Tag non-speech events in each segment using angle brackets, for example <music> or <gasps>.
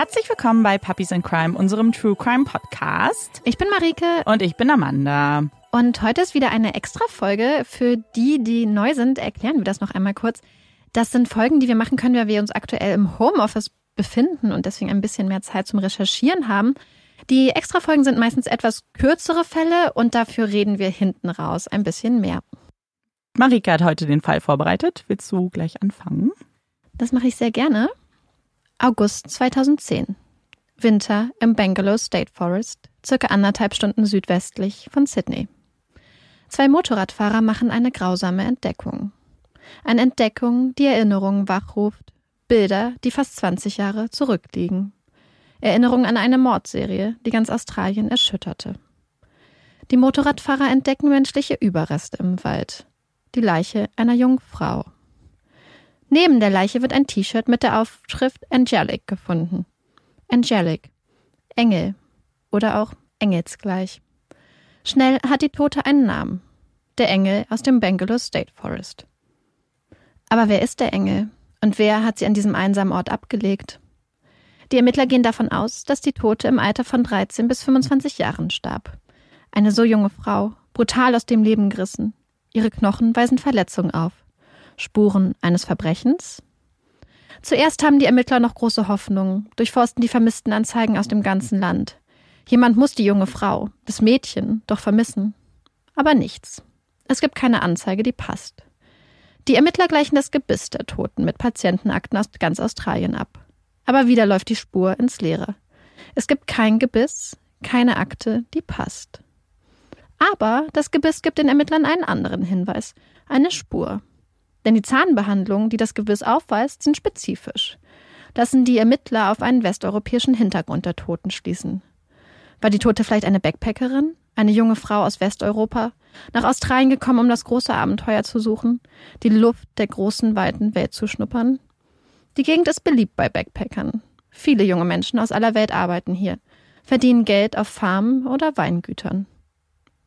Herzlich willkommen bei Puppies in Crime, unserem True Crime Podcast. Ich bin Marike. Und ich bin Amanda. Und heute ist wieder eine extra Folge. Für die, die neu sind, erklären wir das noch einmal kurz. Das sind Folgen, die wir machen können, weil wir uns aktuell im Homeoffice befinden und deswegen ein bisschen mehr Zeit zum Recherchieren haben. Die Extra-Folgen sind meistens etwas kürzere Fälle und dafür reden wir hinten raus ein bisschen mehr. Marike hat heute den Fall vorbereitet. Willst du gleich anfangen? Das mache ich sehr gerne. August 2010. Winter im Bangalore State Forest, circa anderthalb Stunden südwestlich von Sydney. Zwei Motorradfahrer machen eine grausame Entdeckung. Eine Entdeckung, die Erinnerungen wachruft, Bilder, die fast 20 Jahre zurückliegen. Erinnerungen an eine Mordserie, die ganz Australien erschütterte. Die Motorradfahrer entdecken menschliche Überreste im Wald. Die Leiche einer jungen Frau. Neben der Leiche wird ein T-Shirt mit der Aufschrift Angelic gefunden. Angelic. Engel. Oder auch engelsgleich. Schnell hat die Tote einen Namen. Der Engel aus dem Bangalore State Forest. Aber wer ist der Engel? Und wer hat sie an diesem einsamen Ort abgelegt? Die Ermittler gehen davon aus, dass die Tote im Alter von 13 bis 25 Jahren starb. Eine so junge Frau, brutal aus dem Leben gerissen. Ihre Knochen weisen Verletzungen auf. Spuren eines Verbrechens? Zuerst haben die Ermittler noch große Hoffnungen, durchforsten die vermissten Anzeigen aus dem ganzen Land. Jemand muss die junge Frau, das Mädchen, doch vermissen. Aber nichts. Es gibt keine Anzeige, die passt. Die Ermittler gleichen das Gebiss der Toten mit Patientenakten aus ganz Australien ab. Aber wieder läuft die Spur ins Leere. Es gibt kein Gebiss, keine Akte, die passt. Aber das Gebiss gibt den Ermittlern einen anderen Hinweis, eine Spur. Denn die Zahnbehandlungen, die das Gebiss aufweist, sind spezifisch. Lassen die Ermittler auf einen westeuropäischen Hintergrund der Toten schließen. War die Tote vielleicht eine Backpackerin? Eine junge Frau aus Westeuropa? Nach Australien gekommen, um das große Abenteuer zu suchen? Die Luft der großen, weiten Welt zu schnuppern? Die Gegend ist beliebt bei Backpackern. Viele junge Menschen aus aller Welt arbeiten hier, verdienen Geld auf Farmen oder Weingütern.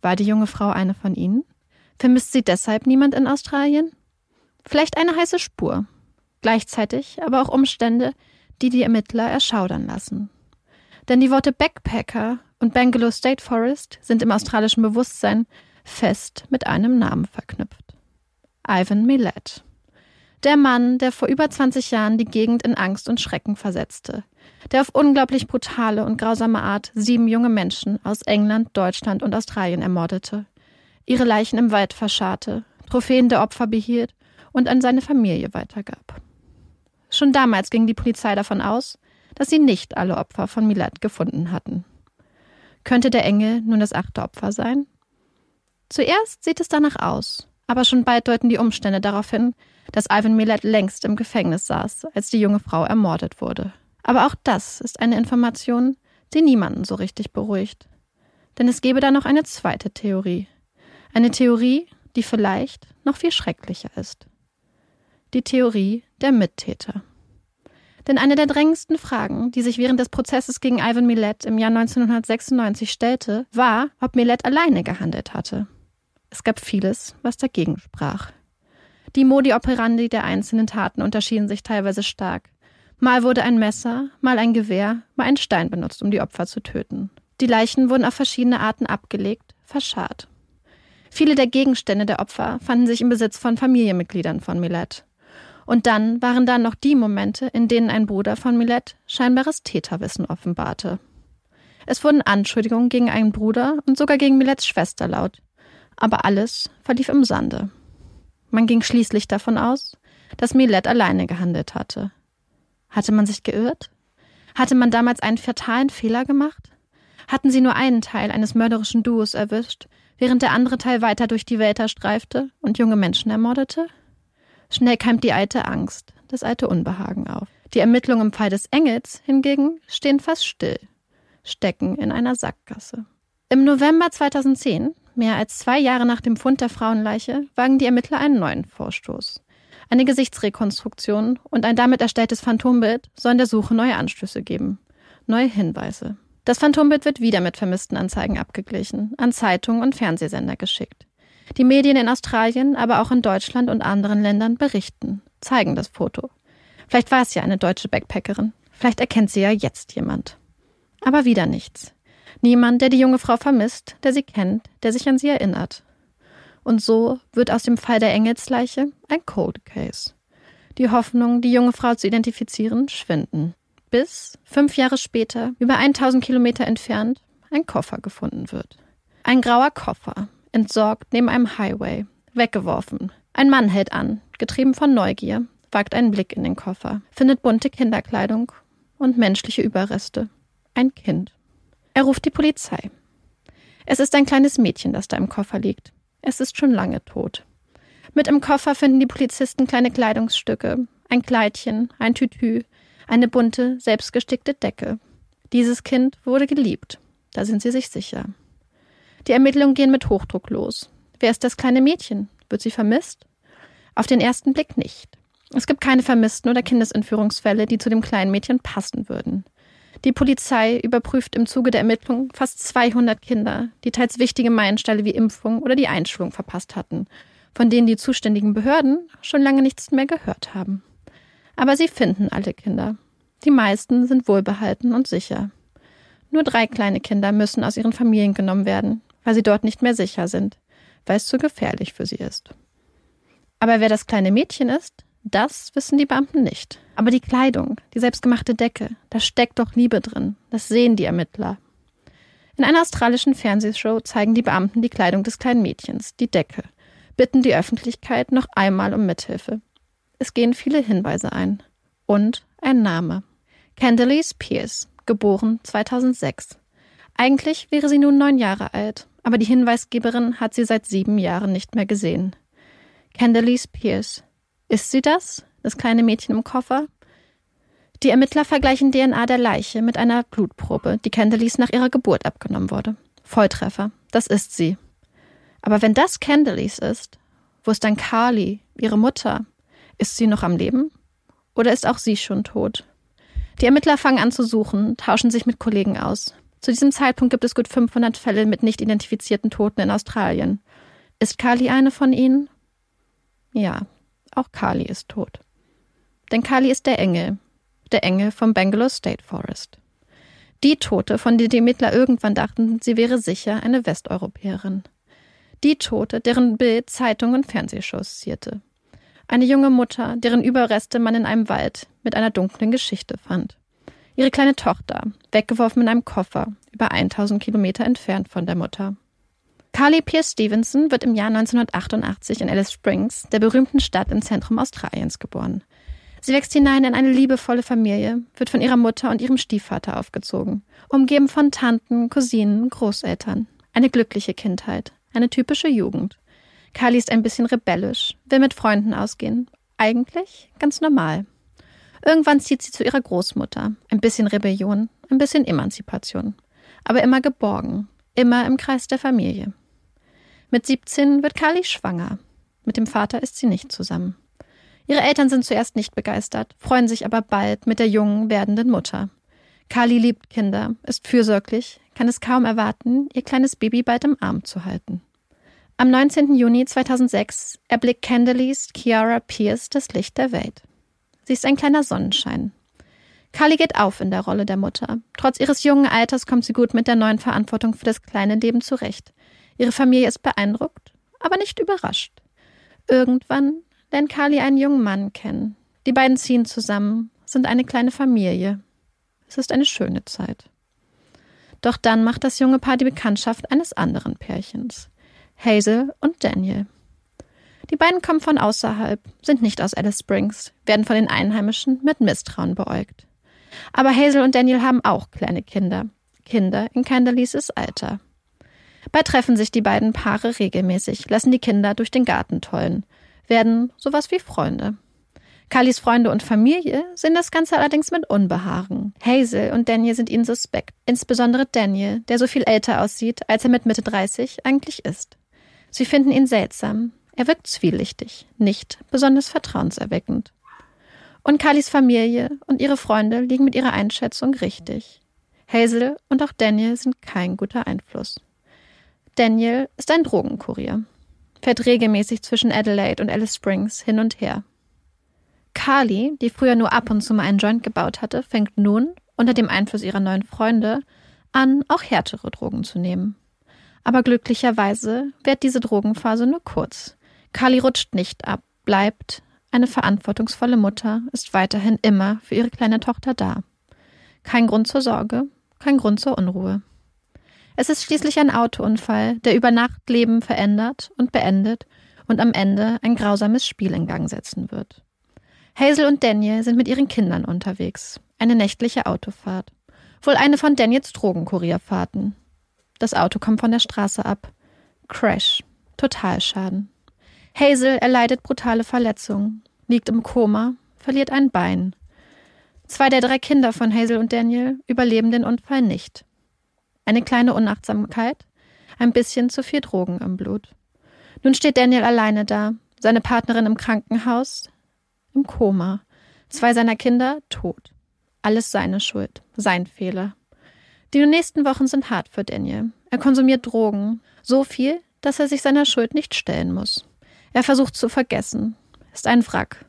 War die junge Frau eine von ihnen? Vermisst sie deshalb niemand in Australien? Vielleicht eine heiße Spur. Gleichzeitig aber auch Umstände, die die Ermittler erschaudern lassen. Denn die Worte Backpacker und Bangalore State Forest sind im australischen Bewusstsein fest mit einem Namen verknüpft. Ivan Milet. Der Mann, der vor über 20 Jahren die Gegend in Angst und Schrecken versetzte. Der auf unglaublich brutale und grausame Art sieben junge Menschen aus England, Deutschland und Australien ermordete. Ihre Leichen im Wald verscharrte, Trophäen der Opfer behielt und an seine Familie weitergab. Schon damals ging die Polizei davon aus, dass sie nicht alle Opfer von Milad gefunden hatten. Könnte der Engel nun das achte Opfer sein? Zuerst sieht es danach aus, aber schon bald deuten die Umstände darauf hin, dass Ivan Milad längst im Gefängnis saß, als die junge Frau ermordet wurde. Aber auch das ist eine Information, die niemanden so richtig beruhigt. Denn es gäbe da noch eine zweite Theorie. Eine Theorie, die vielleicht noch viel schrecklicher ist die Theorie der Mittäter. Denn eine der drängendsten Fragen, die sich während des Prozesses gegen Ivan Millet im Jahr 1996 stellte, war, ob Millet alleine gehandelt hatte. Es gab vieles, was dagegen sprach. Die Modi operandi der einzelnen Taten unterschieden sich teilweise stark. Mal wurde ein Messer, mal ein Gewehr, mal ein Stein benutzt, um die Opfer zu töten. Die Leichen wurden auf verschiedene Arten abgelegt, verscharrt. Viele der Gegenstände der Opfer fanden sich im Besitz von Familienmitgliedern von Millet. Und dann waren da noch die Momente, in denen ein Bruder von Millet scheinbares Täterwissen offenbarte. Es wurden Anschuldigungen gegen einen Bruder und sogar gegen Millets Schwester laut. Aber alles verlief im Sande. Man ging schließlich davon aus, dass Millet alleine gehandelt hatte. Hatte man sich geirrt? Hatte man damals einen fatalen Fehler gemacht? Hatten sie nur einen Teil eines mörderischen Duos erwischt, während der andere Teil weiter durch die Wälder streifte und junge Menschen ermordete? Schnell keimt die alte Angst, das alte Unbehagen auf. Die Ermittlungen im Fall des Engels hingegen stehen fast still, stecken in einer Sackgasse. Im November 2010, mehr als zwei Jahre nach dem Fund der Frauenleiche, wagen die Ermittler einen neuen Vorstoß. Eine Gesichtsrekonstruktion und ein damit erstelltes Phantombild sollen der Suche neue Anstöße geben, neue Hinweise. Das Phantombild wird wieder mit Vermisstenanzeigen abgeglichen, an Zeitungen und Fernsehsender geschickt. Die Medien in Australien, aber auch in Deutschland und anderen Ländern berichten, zeigen das Foto. Vielleicht war es ja eine deutsche Backpackerin. Vielleicht erkennt sie ja jetzt jemand. Aber wieder nichts. Niemand, der die junge Frau vermisst, der sie kennt, der sich an sie erinnert. Und so wird aus dem Fall der Engelsleiche ein Cold Case. Die Hoffnung, die junge Frau zu identifizieren, schwinden bis fünf Jahre später, über 1000 Kilometer entfernt, ein Koffer gefunden wird. Ein grauer Koffer, entsorgt neben einem Highway, weggeworfen. Ein Mann hält an, getrieben von Neugier, wagt einen Blick in den Koffer, findet bunte Kinderkleidung und menschliche Überreste. Ein Kind. Er ruft die Polizei. Es ist ein kleines Mädchen, das da im Koffer liegt. Es ist schon lange tot. Mit im Koffer finden die Polizisten kleine Kleidungsstücke, ein Kleidchen, ein Tütü, eine bunte, selbstgestickte Decke. Dieses Kind wurde geliebt. Da sind sie sich sicher. Die Ermittlungen gehen mit Hochdruck los. Wer ist das kleine Mädchen? Wird sie vermisst? Auf den ersten Blick nicht. Es gibt keine vermissten oder Kindesentführungsfälle, die zu dem kleinen Mädchen passen würden. Die Polizei überprüft im Zuge der Ermittlungen fast 200 Kinder, die teils wichtige Meilensteine wie Impfung oder die Einschulung verpasst hatten, von denen die zuständigen Behörden schon lange nichts mehr gehört haben. Aber sie finden alle Kinder. Die meisten sind wohlbehalten und sicher. Nur drei kleine Kinder müssen aus ihren Familien genommen werden, weil sie dort nicht mehr sicher sind, weil es zu gefährlich für sie ist. Aber wer das kleine Mädchen ist, das wissen die Beamten nicht. Aber die Kleidung, die selbstgemachte Decke, da steckt doch Liebe drin. Das sehen die Ermittler. In einer australischen Fernsehshow zeigen die Beamten die Kleidung des kleinen Mädchens, die Decke, bitten die Öffentlichkeit noch einmal um Mithilfe. Es gehen viele Hinweise ein. Und ein Name. Candelise Pierce, geboren 2006. Eigentlich wäre sie nun neun Jahre alt, aber die Hinweisgeberin hat sie seit sieben Jahren nicht mehr gesehen. Candelise Pierce. Ist sie das? Das kleine Mädchen im Koffer? Die Ermittler vergleichen DNA der Leiche mit einer Blutprobe, die Candelise nach ihrer Geburt abgenommen wurde. Volltreffer. Das ist sie. Aber wenn das Candelise ist, wo ist dann Carly, ihre Mutter, ist sie noch am Leben? Oder ist auch sie schon tot? Die Ermittler fangen an zu suchen, tauschen sich mit Kollegen aus. Zu diesem Zeitpunkt gibt es gut 500 Fälle mit nicht identifizierten Toten in Australien. Ist Kali eine von ihnen? Ja, auch Kali ist tot. Denn Kali ist der Engel, der Engel vom Bangalore State Forest. Die Tote, von der die Ermittler irgendwann dachten, sie wäre sicher eine Westeuropäerin. Die Tote, deren Bild Zeitung und Fernsehshows zierte. Eine junge Mutter, deren Überreste man in einem Wald mit einer dunklen Geschichte fand. Ihre kleine Tochter, weggeworfen in einem Koffer, über 1000 Kilometer entfernt von der Mutter. Carly Pierce Stevenson wird im Jahr 1988 in Alice Springs, der berühmten Stadt im Zentrum Australiens, geboren. Sie wächst hinein in eine liebevolle Familie, wird von ihrer Mutter und ihrem Stiefvater aufgezogen, umgeben von Tanten, Cousinen, Großeltern. Eine glückliche Kindheit, eine typische Jugend. Carly ist ein bisschen rebellisch, will mit Freunden ausgehen. Eigentlich ganz normal. Irgendwann zieht sie zu ihrer Großmutter. Ein bisschen Rebellion, ein bisschen Emanzipation. Aber immer geborgen, immer im Kreis der Familie. Mit 17 wird Carly schwanger. Mit dem Vater ist sie nicht zusammen. Ihre Eltern sind zuerst nicht begeistert, freuen sich aber bald mit der jungen werdenden Mutter. Carly liebt Kinder, ist fürsorglich, kann es kaum erwarten, ihr kleines Baby bald im Arm zu halten. Am 19. Juni 2006 erblickt Candelise Kiara Pierce das Licht der Welt. Sie ist ein kleiner Sonnenschein. Carly geht auf in der Rolle der Mutter. Trotz ihres jungen Alters kommt sie gut mit der neuen Verantwortung für das kleine Leben zurecht. Ihre Familie ist beeindruckt, aber nicht überrascht. Irgendwann lernt Carly einen jungen Mann kennen. Die beiden ziehen zusammen, sind eine kleine Familie. Es ist eine schöne Zeit. Doch dann macht das junge Paar die Bekanntschaft eines anderen Pärchens. Hazel und Daniel. Die beiden kommen von außerhalb, sind nicht aus Alice Springs, werden von den Einheimischen mit Misstrauen beäugt. Aber Hazel und Daniel haben auch kleine Kinder. Kinder in Candelieses Alter. Bei treffen sich die beiden Paare regelmäßig, lassen die Kinder durch den Garten tollen, werden sowas wie Freunde. Carlys Freunde und Familie sehen das Ganze allerdings mit Unbehagen. Hazel und Daniel sind ihnen suspekt, insbesondere Daniel, der so viel älter aussieht, als er mit Mitte 30 eigentlich ist. Sie finden ihn seltsam. Er wirkt zwielichtig, nicht besonders vertrauenserweckend. Und Carlys Familie und ihre Freunde liegen mit ihrer Einschätzung richtig. Hazel und auch Daniel sind kein guter Einfluss. Daniel ist ein Drogenkurier, fährt regelmäßig zwischen Adelaide und Alice Springs hin und her. Carly, die früher nur ab und zu mal einen Joint gebaut hatte, fängt nun, unter dem Einfluss ihrer neuen Freunde, an, auch härtere Drogen zu nehmen. Aber glücklicherweise währt diese Drogenphase nur kurz. Carly rutscht nicht ab, bleibt eine verantwortungsvolle Mutter, ist weiterhin immer für ihre kleine Tochter da. Kein Grund zur Sorge, kein Grund zur Unruhe. Es ist schließlich ein Autounfall, der über Nacht Leben verändert und beendet und am Ende ein grausames Spiel in Gang setzen wird. Hazel und Daniel sind mit ihren Kindern unterwegs. Eine nächtliche Autofahrt. Wohl eine von Daniels Drogenkurierfahrten. Das Auto kommt von der Straße ab. Crash. Totalschaden. Hazel erleidet brutale Verletzungen, liegt im Koma, verliert ein Bein. Zwei der drei Kinder von Hazel und Daniel überleben den Unfall nicht. Eine kleine Unachtsamkeit, ein bisschen zu viel Drogen im Blut. Nun steht Daniel alleine da, seine Partnerin im Krankenhaus, im Koma. Zwei seiner Kinder tot. Alles seine Schuld, sein Fehler. Die nächsten Wochen sind hart für Daniel. Er konsumiert Drogen, so viel, dass er sich seiner Schuld nicht stellen muss. Er versucht zu vergessen, ist ein Wrack.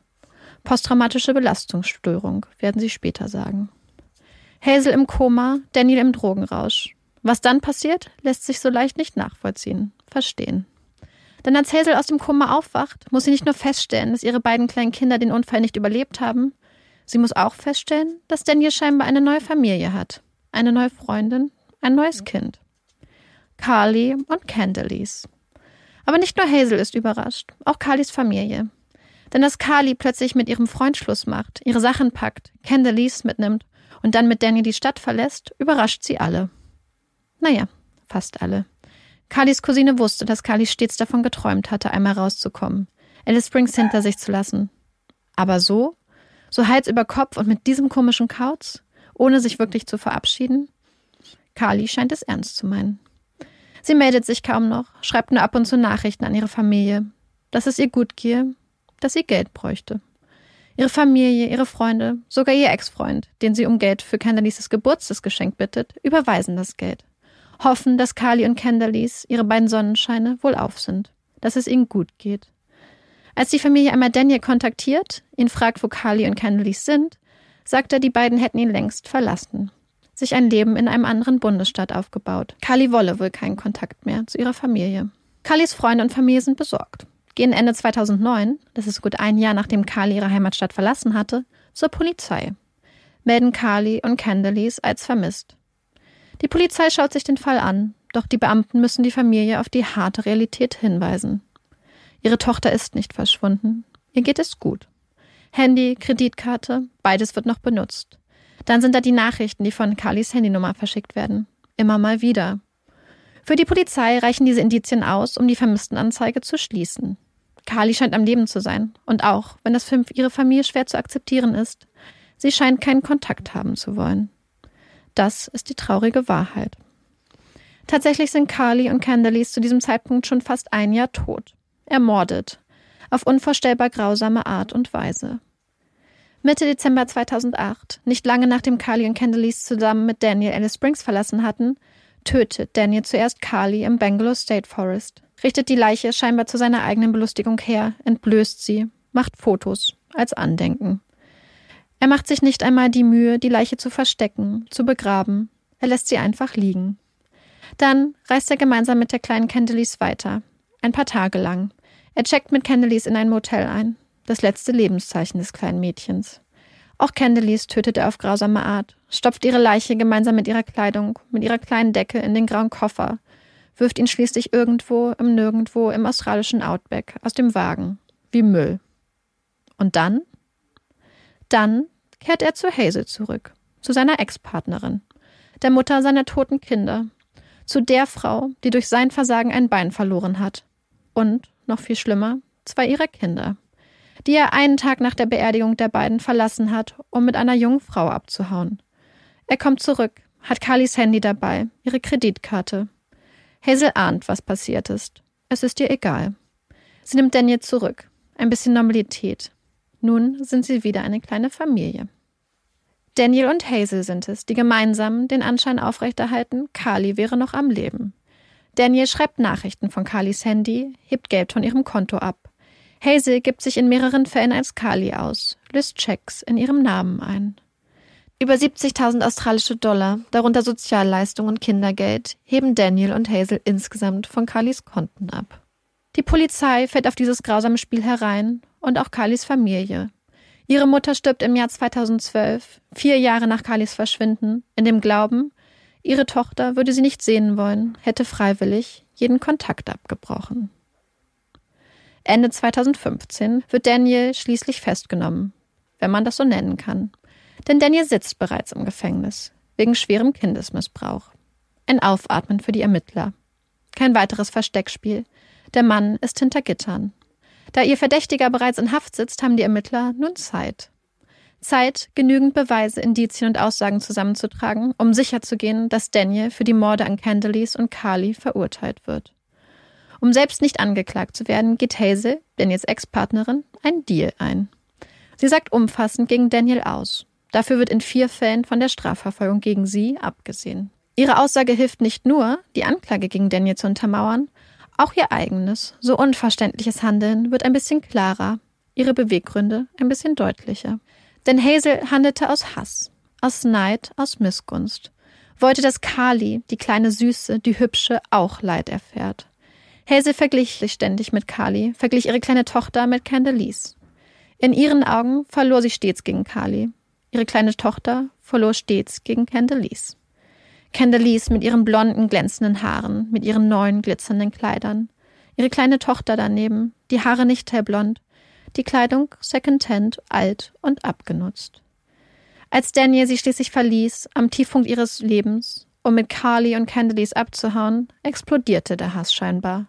Posttraumatische Belastungsstörung, werden sie später sagen. Hazel im Koma, Daniel im Drogenrausch. Was dann passiert, lässt sich so leicht nicht nachvollziehen, verstehen. Denn als Hazel aus dem Koma aufwacht, muss sie nicht nur feststellen, dass ihre beiden kleinen Kinder den Unfall nicht überlebt haben, sie muss auch feststellen, dass Daniel scheinbar eine neue Familie hat. Eine neue Freundin, ein neues Kind. Carly und Candelise. Aber nicht nur Hazel ist überrascht, auch Carlys Familie. Denn dass Carly plötzlich mit ihrem Freund Schluss macht, ihre Sachen packt, Candelise mitnimmt und dann mit Daniel die Stadt verlässt, überrascht sie alle. Naja, fast alle. Carlys Cousine wusste, dass Carly stets davon geträumt hatte, einmal rauszukommen, Alice Springs hinter sich zu lassen. Aber so? So Hals über Kopf und mit diesem komischen Kauz? Ohne sich wirklich zu verabschieden? Carly scheint es ernst zu meinen. Sie meldet sich kaum noch, schreibt nur ab und zu Nachrichten an ihre Familie, dass es ihr gut gehe, dass sie Geld bräuchte. Ihre Familie, ihre Freunde, sogar ihr Ex-Freund, den sie um Geld für Candalises Geburtstagsgeschenk bittet, überweisen das Geld hoffen, dass Carly und Candalis, ihre beiden Sonnenscheine, wohlauf sind, dass es ihnen gut geht. Als die Familie einmal Daniel kontaktiert, ihn fragt, wo Carly und Candalis sind, sagt er, die beiden hätten ihn längst verlassen, sich ein Leben in einem anderen Bundesstaat aufgebaut. Carly wolle wohl keinen Kontakt mehr zu ihrer Familie. Carlys Freunde und Familie sind besorgt, gehen Ende 2009, das ist gut ein Jahr nachdem Carly ihre Heimatstadt verlassen hatte, zur Polizei, melden Carly und Candalis als vermisst. Die Polizei schaut sich den Fall an, doch die Beamten müssen die Familie auf die harte Realität hinweisen. Ihre Tochter ist nicht verschwunden. Ihr geht es gut. Handy, Kreditkarte, beides wird noch benutzt. Dann sind da die Nachrichten, die von Carlys Handynummer verschickt werden. Immer mal wieder. Für die Polizei reichen diese Indizien aus, um die Vermisstenanzeige zu schließen. Carly scheint am Leben zu sein. Und auch, wenn das für ihre Familie schwer zu akzeptieren ist, sie scheint keinen Kontakt haben zu wollen. Das ist die traurige Wahrheit. Tatsächlich sind Carly und Candalis zu diesem Zeitpunkt schon fast ein Jahr tot. Ermordet. Auf unvorstellbar grausame Art und Weise. Mitte Dezember 2008, nicht lange nachdem Carly und Candalis zusammen mit Daniel Alice Springs verlassen hatten, tötet Daniel zuerst Carly im Bangalore State Forest, richtet die Leiche scheinbar zu seiner eigenen Belustigung her, entblößt sie, macht Fotos als Andenken. Er macht sich nicht einmal die Mühe, die Leiche zu verstecken, zu begraben. Er lässt sie einfach liegen. Dann reist er gemeinsam mit der kleinen Candelise weiter. Ein paar Tage lang. Er checkt mit Candelise in ein Motel ein. Das letzte Lebenszeichen des kleinen Mädchens. Auch Candelise tötet er auf grausame Art, stopft ihre Leiche gemeinsam mit ihrer Kleidung, mit ihrer kleinen Decke in den grauen Koffer, wirft ihn schließlich irgendwo im Nirgendwo im australischen Outback aus dem Wagen, wie Müll. Und dann? Dann kehrt er zu Hazel zurück, zu seiner Ex-Partnerin. der Mutter seiner toten Kinder, zu der Frau, die durch sein Versagen ein Bein verloren hat. Und, noch viel schlimmer, zwei ihrer Kinder, die er einen Tag nach der Beerdigung der beiden verlassen hat, um mit einer jungen Frau abzuhauen. Er kommt zurück, hat Carlys Handy dabei, ihre Kreditkarte. Hazel ahnt, was passiert ist. Es ist ihr egal. Sie nimmt Daniel zurück. Ein bisschen Normalität. Nun sind sie wieder eine kleine Familie. Daniel und Hazel sind es, die gemeinsam den Anschein aufrechterhalten, Carly wäre noch am Leben. Daniel schreibt Nachrichten von Carlys Handy, hebt Geld von ihrem Konto ab. Hazel gibt sich in mehreren Fällen als Carly aus, löst Checks in ihrem Namen ein. Über 70.000 australische Dollar, darunter Sozialleistungen und Kindergeld, heben Daniel und Hazel insgesamt von Carlys Konten ab. Die Polizei fällt auf dieses grausame Spiel herein und auch Carlys Familie. Ihre Mutter stirbt im Jahr 2012, vier Jahre nach Carlys Verschwinden, in dem Glauben, ihre Tochter würde sie nicht sehen wollen, hätte freiwillig jeden Kontakt abgebrochen. Ende 2015 wird Daniel schließlich festgenommen, wenn man das so nennen kann. Denn Daniel sitzt bereits im Gefängnis, wegen schwerem Kindesmissbrauch. Ein Aufatmen für die Ermittler. Kein weiteres Versteckspiel. Der Mann ist hinter Gittern. Da ihr Verdächtiger bereits in Haft sitzt, haben die Ermittler nun Zeit. Zeit, genügend Beweise, Indizien und Aussagen zusammenzutragen, um sicherzugehen, dass Daniel für die Morde an Candelise und Carly verurteilt wird. Um selbst nicht angeklagt zu werden, geht Hazel, Daniels Ex-Partnerin, einen Deal ein. Sie sagt umfassend gegen Daniel aus. Dafür wird in vier Fällen von der Strafverfolgung gegen sie abgesehen. Ihre Aussage hilft nicht nur, die Anklage gegen Daniel zu untermauern, auch ihr eigenes, so unverständliches Handeln wird ein bisschen klarer, ihre Beweggründe ein bisschen deutlicher. Denn Hazel handelte aus Hass, aus Neid, aus Missgunst, wollte, dass Carly, die kleine Süße, die Hübsche, auch Leid erfährt. Hazel verglich sich ständig mit Carly, verglich ihre kleine Tochter mit Candelise. In ihren Augen verlor sie stets gegen Carly, Ihre kleine Tochter verlor stets gegen Candelise. Candelise mit ihren blonden, glänzenden Haaren, mit ihren neuen, glitzernden Kleidern. Ihre kleine Tochter daneben, die Haare nicht hellblond, die Kleidung secondhand, alt und abgenutzt. Als Daniel sie schließlich verließ, am Tiefpunkt ihres Lebens, um mit Carly und Candelise abzuhauen, explodierte der Hass scheinbar.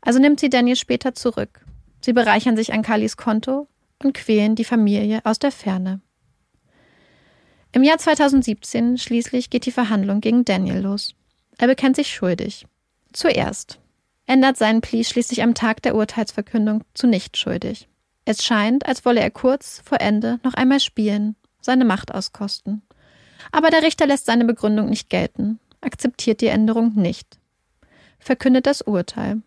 Also nimmt sie Daniel später zurück. Sie bereichern sich an Carlys Konto und quälen die Familie aus der Ferne. Im Jahr 2017 schließlich geht die Verhandlung gegen Daniel los. Er bekennt sich schuldig. Zuerst. Ändert seinen Plea schließlich am Tag der Urteilsverkündung zu nicht schuldig. Es scheint, als wolle er kurz vor Ende noch einmal spielen, seine Macht auskosten. Aber der Richter lässt seine Begründung nicht gelten, akzeptiert die Änderung nicht. Verkündet das Urteil.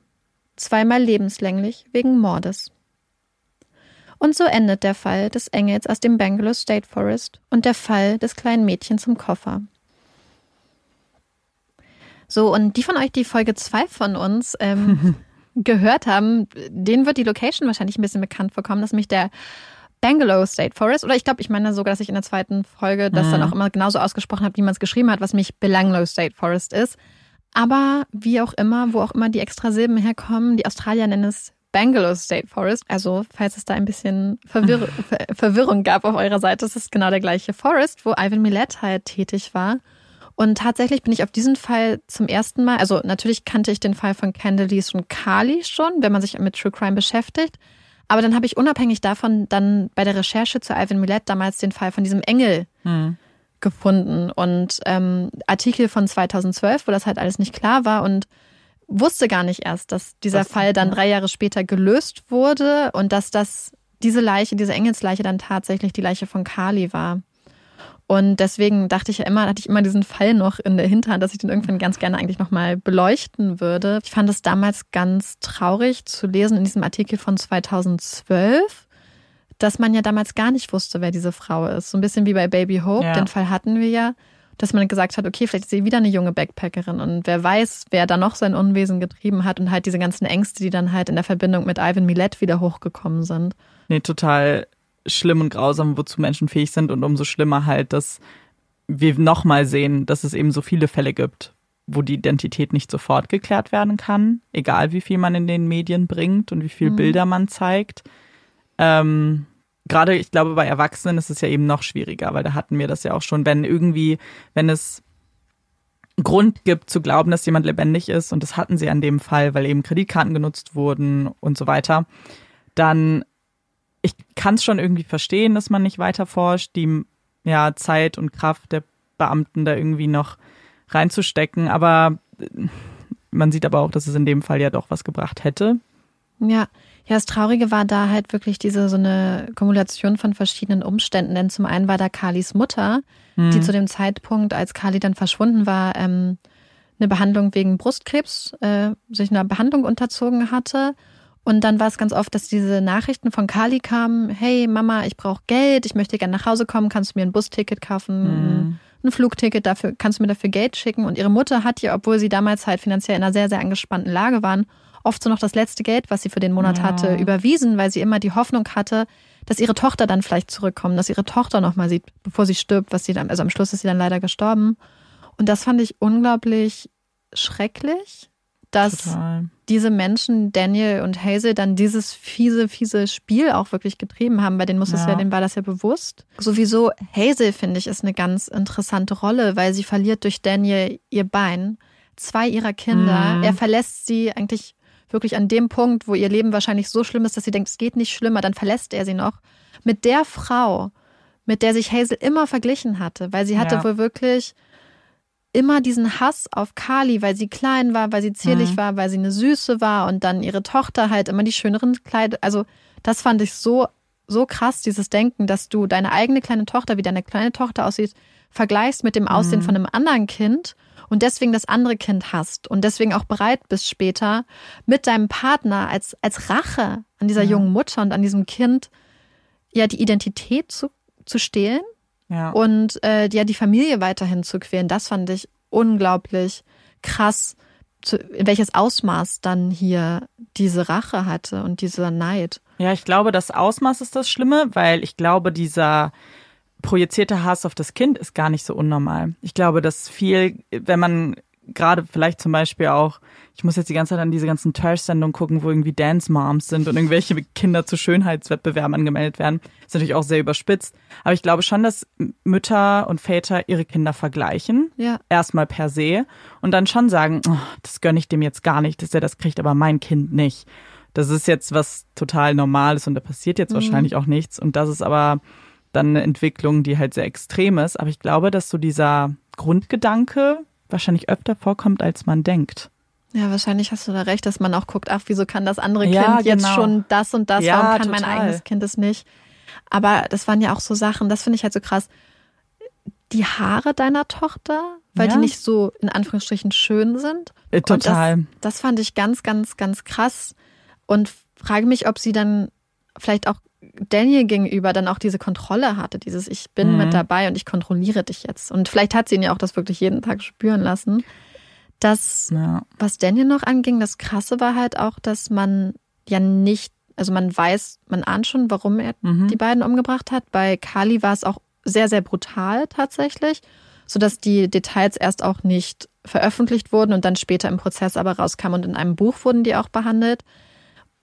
Zweimal lebenslänglich wegen Mordes. Und so endet der Fall des Engels aus dem Bangalore State Forest und der Fall des kleinen Mädchens im Koffer. So, und die von euch, die Folge 2 von uns ähm, <laughs> gehört haben, denen wird die Location wahrscheinlich ein bisschen bekannt vorkommen. Das ist nämlich der Bangalore State Forest. Oder ich glaube, ich meine sogar, dass ich in der zweiten Folge das mhm. dann auch immer genauso ausgesprochen habe, wie man es geschrieben hat, was mich Belanglo State Forest ist. Aber wie auch immer, wo auch immer die extra Silben herkommen, die Australier nennen es Bangalore State Forest. Also, falls es da ein bisschen Verwirr <laughs> Verwirrung gab auf eurer Seite, es ist genau der gleiche Forest, wo Ivan Millet halt tätig war. Und tatsächlich bin ich auf diesen Fall zum ersten Mal, also natürlich kannte ich den Fall von Candelise und Carly schon, wenn man sich mit True Crime beschäftigt. Aber dann habe ich unabhängig davon dann bei der Recherche zu Ivan Millet damals den Fall von diesem Engel hm. Gefunden und ähm, Artikel von 2012, wo das halt alles nicht klar war und wusste gar nicht erst, dass dieser Was? Fall dann drei Jahre später gelöst wurde und dass das diese Leiche, diese Engelsleiche dann tatsächlich die Leiche von Kali war. Und deswegen dachte ich ja immer, hatte ich immer diesen Fall noch in der Hinterhand, dass ich den irgendwann ganz gerne eigentlich nochmal beleuchten würde. Ich fand es damals ganz traurig zu lesen in diesem Artikel von 2012, dass man ja damals gar nicht wusste, wer diese Frau ist. So ein bisschen wie bei Baby Hope, ja. den Fall hatten wir ja dass man gesagt hat, okay, vielleicht ist sie wieder eine junge Backpackerin und wer weiß, wer da noch sein Unwesen getrieben hat und halt diese ganzen Ängste, die dann halt in der Verbindung mit Ivan Millet wieder hochgekommen sind. Nee, total schlimm und grausam, wozu Menschen fähig sind und umso schlimmer halt, dass wir nochmal sehen, dass es eben so viele Fälle gibt, wo die Identität nicht sofort geklärt werden kann, egal wie viel man in den Medien bringt und wie viele mhm. Bilder man zeigt. Ähm, gerade, ich glaube, bei Erwachsenen ist es ja eben noch schwieriger, weil da hatten wir das ja auch schon, wenn irgendwie, wenn es Grund gibt zu glauben, dass jemand lebendig ist, und das hatten sie an dem Fall, weil eben Kreditkarten genutzt wurden und so weiter, dann ich kann es schon irgendwie verstehen, dass man nicht weiter forscht, die ja, Zeit und Kraft der Beamten da irgendwie noch reinzustecken. Aber äh, man sieht aber auch, dass es in dem Fall ja doch was gebracht hätte. Ja, ja, das Traurige war da halt wirklich diese so eine Kumulation von verschiedenen Umständen. Denn zum einen war da Kalis Mutter, mhm. die zu dem Zeitpunkt, als Kali dann verschwunden war, ähm, eine Behandlung wegen Brustkrebs, äh, sich einer Behandlung unterzogen hatte. Und dann war es ganz oft, dass diese Nachrichten von Kali kamen, hey Mama, ich brauche Geld, ich möchte gerne nach Hause kommen, kannst du mir ein Busticket kaufen, mhm. ein Flugticket, dafür kannst du mir dafür Geld schicken. Und ihre Mutter hat ihr, obwohl sie damals halt finanziell in einer sehr, sehr angespannten Lage waren, oft so noch das letzte Geld, was sie für den Monat ja. hatte, überwiesen, weil sie immer die Hoffnung hatte, dass ihre Tochter dann vielleicht zurückkommt, dass ihre Tochter nochmal sieht, bevor sie stirbt, was sie dann, also am Schluss ist sie dann leider gestorben. Und das fand ich unglaublich schrecklich dass Total. diese Menschen, Daniel und Hazel, dann dieses fiese, fiese Spiel auch wirklich getrieben haben. Bei denen muss ja. es ja, denen war das ja bewusst. Sowieso, Hazel, finde ich, ist eine ganz interessante Rolle, weil sie verliert durch Daniel ihr Bein. Zwei ihrer Kinder. Mhm. Er verlässt sie eigentlich wirklich an dem Punkt, wo ihr Leben wahrscheinlich so schlimm ist, dass sie denkt, es geht nicht schlimmer, dann verlässt er sie noch. Mit der Frau, mit der sich Hazel immer verglichen hatte, weil sie hatte ja. wohl wirklich immer diesen Hass auf Kali, weil sie klein war, weil sie zierlich mhm. war, weil sie eine Süße war und dann ihre Tochter halt immer die schöneren Kleider. Also das fand ich so, so krass, dieses Denken, dass du deine eigene kleine Tochter, wie deine kleine Tochter aussieht, vergleichst mit dem Aussehen mhm. von einem anderen Kind und deswegen das andere Kind hast und deswegen auch bereit bist später mit deinem Partner als, als Rache an dieser mhm. jungen Mutter und an diesem Kind ja die Identität zu, zu stehlen ja. Und äh, ja, die Familie weiterhin zu quälen, das fand ich unglaublich krass, zu, in welches Ausmaß dann hier diese Rache hatte und dieser Neid. Ja, ich glaube, das Ausmaß ist das Schlimme, weil ich glaube, dieser projizierte Hass auf das Kind ist gar nicht so unnormal. Ich glaube, dass viel, wenn man gerade vielleicht zum Beispiel auch, ich muss jetzt die ganze Zeit an diese ganzen Trash-Sendungen gucken, wo irgendwie Dance-Moms sind und irgendwelche Kinder zu Schönheitswettbewerben angemeldet werden. ist natürlich auch sehr überspitzt. Aber ich glaube schon, dass Mütter und Väter ihre Kinder vergleichen. Ja. Erstmal per se. Und dann schon sagen, oh, das gönne ich dem jetzt gar nicht, dass er das kriegt, aber mein Kind nicht. Das ist jetzt was total Normales und da passiert jetzt mhm. wahrscheinlich auch nichts. Und das ist aber dann eine Entwicklung, die halt sehr extrem ist. Aber ich glaube, dass so dieser Grundgedanke, wahrscheinlich öfter vorkommt, als man denkt. Ja, wahrscheinlich hast du da recht, dass man auch guckt, ach, wieso kann das andere Kind ja, genau. jetzt schon das und das, ja, warum kann total. mein eigenes Kind es nicht? Aber das waren ja auch so Sachen, das finde ich halt so krass. Die Haare deiner Tochter, weil ja. die nicht so in Anführungsstrichen schön sind. Äh, total. Das, das fand ich ganz, ganz, ganz krass. Und frage mich, ob sie dann vielleicht auch Daniel gegenüber dann auch diese Kontrolle hatte, dieses Ich bin mhm. mit dabei und ich kontrolliere dich jetzt. Und vielleicht hat sie ihn ja auch das wirklich jeden Tag spüren lassen. Das, ja. was Daniel noch anging, das Krasse war halt auch, dass man ja nicht, also man weiß, man ahnt schon, warum er mhm. die beiden umgebracht hat. Bei Kali war es auch sehr, sehr brutal tatsächlich, sodass die Details erst auch nicht veröffentlicht wurden und dann später im Prozess aber rauskamen und in einem Buch wurden die auch behandelt.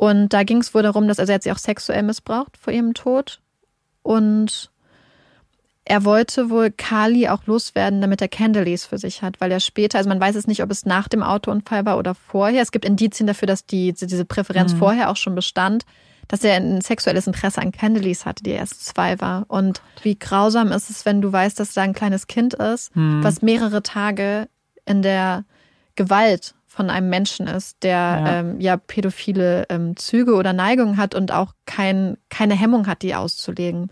Und da ging es wohl darum, dass also er hat sie auch sexuell missbraucht vor ihrem Tod. Und er wollte wohl Kali auch loswerden, damit er Candilees für sich hat, weil er später, also man weiß es nicht, ob es nach dem Autounfall war oder vorher. Es gibt Indizien dafür, dass die, diese Präferenz mhm. vorher auch schon bestand, dass er ein sexuelles Interesse an Candilees hatte, die erst zwei war. Und wie grausam ist es, wenn du weißt, dass da ein kleines Kind ist, mhm. was mehrere Tage in der Gewalt von einem Menschen ist, der ja, ähm, ja pädophile ähm, Züge oder Neigungen hat und auch kein, keine Hemmung hat, die auszulegen.